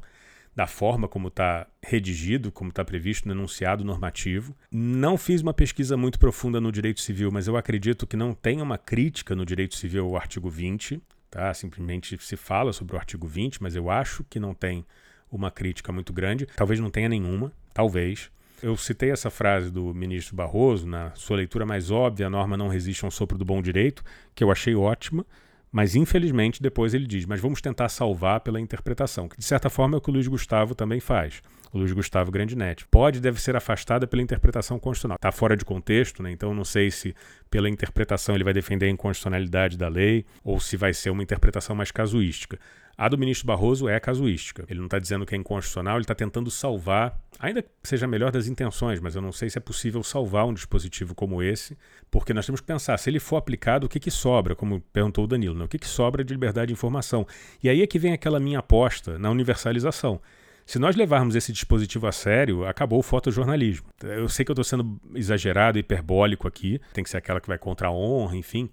da forma como está redigido, como está previsto no enunciado normativo. Não fiz uma pesquisa muito profunda no direito civil, mas eu acredito que não tem uma crítica no direito civil ao artigo 20. Tá? Simplesmente se fala sobre o artigo 20, mas eu acho que não tem uma crítica muito grande. Talvez não tenha nenhuma, talvez. Eu citei essa frase do ministro Barroso, na sua leitura mais óbvia, a norma não resiste a um sopro do bom direito, que eu achei ótima. Mas infelizmente depois ele diz, mas vamos tentar salvar pela interpretação, que de certa forma é o que o Luiz Gustavo também faz. Luiz Gustavo Grandinetti. Pode deve ser afastada pela interpretação constitucional. Está fora de contexto, né? então não sei se pela interpretação ele vai defender a inconstitucionalidade da lei ou se vai ser uma interpretação mais casuística. A do ministro Barroso é casuística. Ele não está dizendo que é inconstitucional, ele está tentando salvar, ainda que seja melhor das intenções, mas eu não sei se é possível salvar um dispositivo como esse, porque nós temos que pensar, se ele for aplicado, o que, que sobra, como perguntou o Danilo, né? o que, que sobra de liberdade de informação? E aí é que vem aquela minha aposta na universalização. Se nós levarmos esse dispositivo a sério, acabou o fotojornalismo. Eu sei que eu estou sendo exagerado, hiperbólico aqui, tem que ser aquela que vai contra a honra, enfim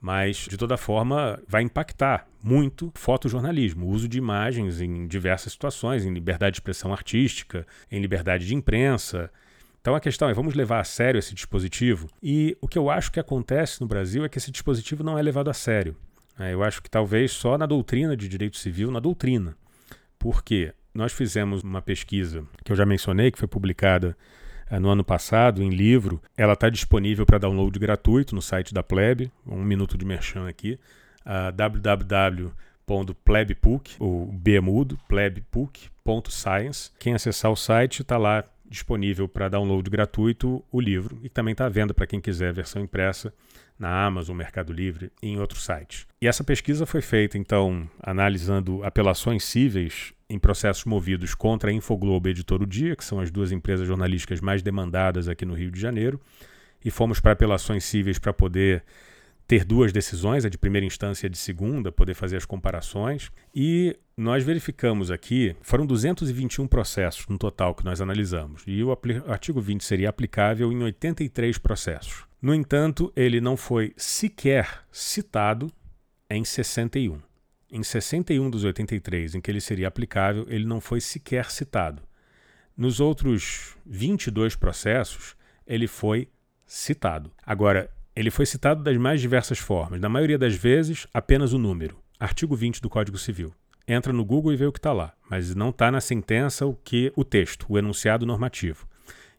mas de toda forma vai impactar muito fotojornalismo, o uso de imagens em diversas situações, em liberdade de expressão artística, em liberdade de imprensa. Então a questão é, vamos levar a sério esse dispositivo? E o que eu acho que acontece no Brasil é que esse dispositivo não é levado a sério. É, eu acho que talvez só na doutrina de direito civil, na doutrina. Porque nós fizemos uma pesquisa que eu já mencionei, que foi publicada eh, no ano passado em livro. Ela está disponível para download gratuito no site da Plebe. Um minuto de merchan aqui. Uh, pondo plebpuc, o B é plebpuc.science. Quem acessar o site está lá disponível para download gratuito o livro e também está à venda para quem quiser a versão impressa na Amazon, Mercado Livre e em outros sites. E essa pesquisa foi feita, então, analisando apelações cíveis em processos movidos contra a Infoglobo e Editor o Dia, que são as duas empresas jornalísticas mais demandadas aqui no Rio de Janeiro, e fomos para apelações cíveis para poder ter duas decisões, a de primeira instância e a de segunda, poder fazer as comparações. E nós verificamos aqui, foram 221 processos no total que nós analisamos, e o artigo 20 seria aplicável em 83 processos. No entanto, ele não foi sequer citado em 61. Em 61 dos 83 em que ele seria aplicável, ele não foi sequer citado. Nos outros 22 processos, ele foi citado. Agora, ele foi citado das mais diversas formas, na maioria das vezes, apenas o número. Artigo 20 do Código Civil. Entra no Google e vê o que está lá, mas não está na sentença o que o texto, o enunciado normativo.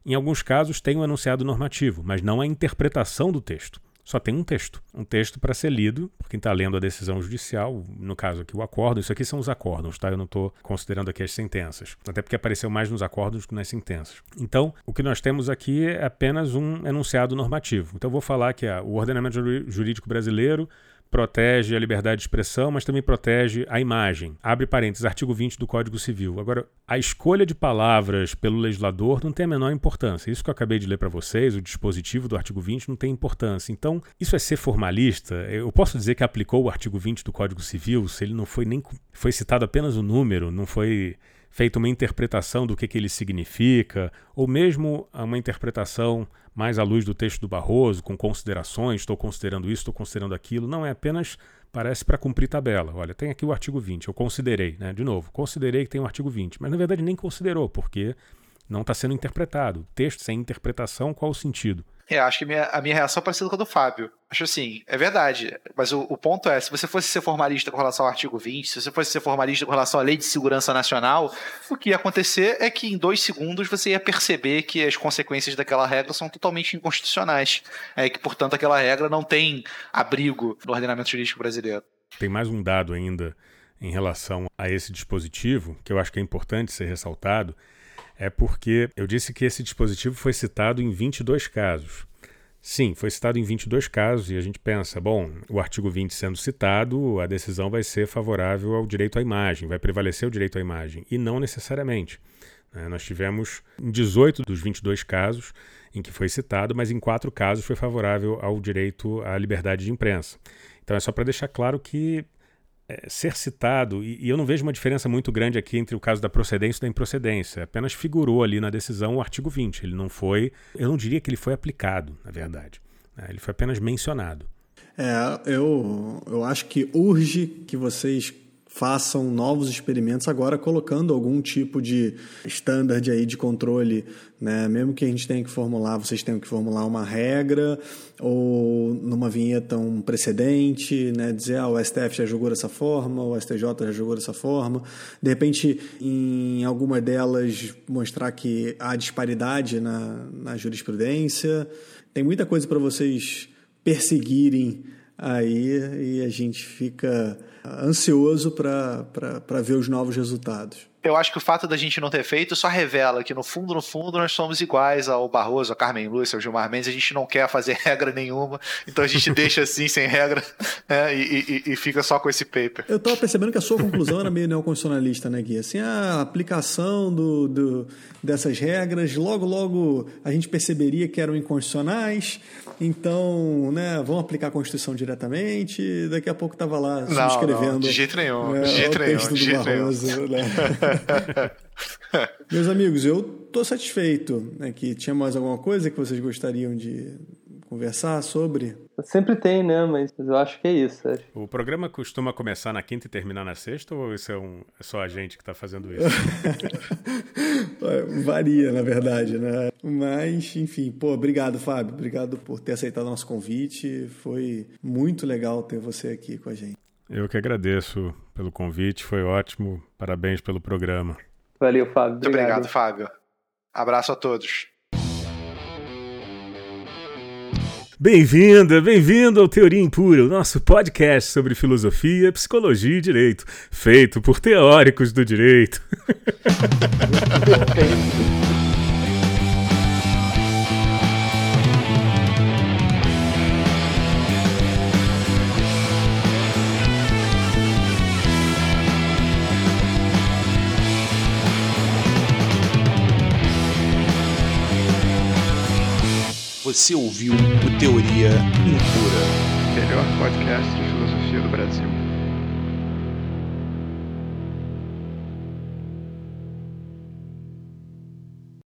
Em alguns casos tem o um enunciado normativo, mas não a interpretação do texto. Só tem um texto. Um texto para ser lido por quem está lendo a decisão judicial, no caso aqui o acórdão. Isso aqui são os acórdãos, tá? Eu não estou considerando aqui as sentenças. Até porque apareceu mais nos acórdãos que nas sentenças. Então, o que nós temos aqui é apenas um enunciado normativo. Então, eu vou falar que ah, o ordenamento jurídico brasileiro protege a liberdade de expressão, mas também protege a imagem. Abre parênteses, artigo 20 do Código Civil. Agora, a escolha de palavras pelo legislador não tem a menor importância. Isso que eu acabei de ler para vocês, o dispositivo do artigo 20 não tem importância. Então, isso é ser formalista? Eu posso dizer que aplicou o artigo 20 do Código Civil se ele não foi nem foi citado apenas o número, não foi feita uma interpretação do que, que ele significa, ou mesmo uma interpretação mais à luz do texto do Barroso, com considerações, estou considerando isso, estou considerando aquilo. Não, é apenas, parece para cumprir tabela. Olha, tem aqui o artigo 20, eu considerei, né? De novo, considerei que tem o artigo 20, mas na verdade nem considerou, porque não está sendo interpretado. Texto sem interpretação, qual o sentido? É, acho que minha, a minha reação é parecida com a do Fábio. Acho assim, é verdade. Mas o, o, ponto é, se você fosse ser formalista com relação ao artigo 20, se você fosse ser formalista com relação à lei de segurança nacional, o que ia acontecer é que em dois segundos você ia perceber que as consequências daquela regra são totalmente inconstitucionais. É que, portanto, aquela regra não tem abrigo no ordenamento jurídico brasileiro. Tem mais um dado ainda em relação a esse dispositivo, que eu acho que é importante ser ressaltado, é porque eu disse que esse dispositivo foi citado em 22 casos. Sim, foi citado em 22 casos e a gente pensa, bom, o artigo 20 sendo citado, a decisão vai ser favorável ao direito à imagem, vai prevalecer o direito à imagem. E não necessariamente. Né? Nós tivemos em 18 dos 22 casos em que foi citado, mas em quatro casos foi favorável ao direito à liberdade de imprensa. Então é só para deixar claro que ser citado, e, e, eu não vejo uma diferença muito grande aqui entre o caso da procedência e da improcedência, apenas figurou ali na decisão o artigo 20. Ele não foi, eu não diria que ele foi aplicado, na verdade. Né? Ele foi apenas mencionado. É, eu, eu acho que urge que vocês façam novos experimentos agora colocando algum tipo de standard aí de controle, né? Mesmo que a gente tenha que formular, vocês tenham que formular uma regra ou numa vinheta um precedente, né? Dizer, ah, o STF já julgou dessa forma, o STJ já julgou dessa forma. De repente, em alguma delas, mostrar que há disparidade na, na jurisprudência. Tem muita coisa para vocês perseguirem aí e a gente fica ansioso para ver os novos resultados. Eu acho que o fato da gente não ter feito só revela que, no fundo, no fundo, nós somos iguais ao Barroso, a Carmen Lúcia, ao Gilmar Mendes. A gente não quer fazer regra nenhuma, então a gente deixa assim, sem regra, né, e, e, e, fica só com esse paper. Eu estava percebendo que a sua conclusão era meio neoconstitucionalista, né, Gui? Assim, a aplicação do, do, dessas regras, logo, logo a gente perceberia que eram inconstitucionais, então, né, vamos aplicar a Constituição diretamente. Daqui a pouco estava lá subscrevendo. Não, de jeito nenhum, é, de jeito nenhum, de jeito Barroso. Né? Meus amigos, eu estou satisfeito. Né, que tinha mais alguma coisa que vocês gostariam de conversar sobre? Sempre tem, né? Mas eu acho que é isso. Acho. O programa costuma começar na quinta e terminar na sexta, ou isso é, um, é só a gente que está fazendo isso? Varia, na verdade, né? Mas, enfim, pô, obrigado, Fábio. Obrigado por ter aceitado o nosso convite. Foi muito legal ter você aqui com a gente. Eu que agradeço pelo convite, foi ótimo. Parabéns pelo programa. Valeu, Fábio. Muito obrigado, Fábio. Abraço a todos. Bem-vinda, bem-vindo ao Teoria Impura, o nosso podcast sobre filosofia, psicologia e direito, feito por teóricos do direito. Você ouviu o Teoria Impura. Melhor podcast de filosofia do Brasil.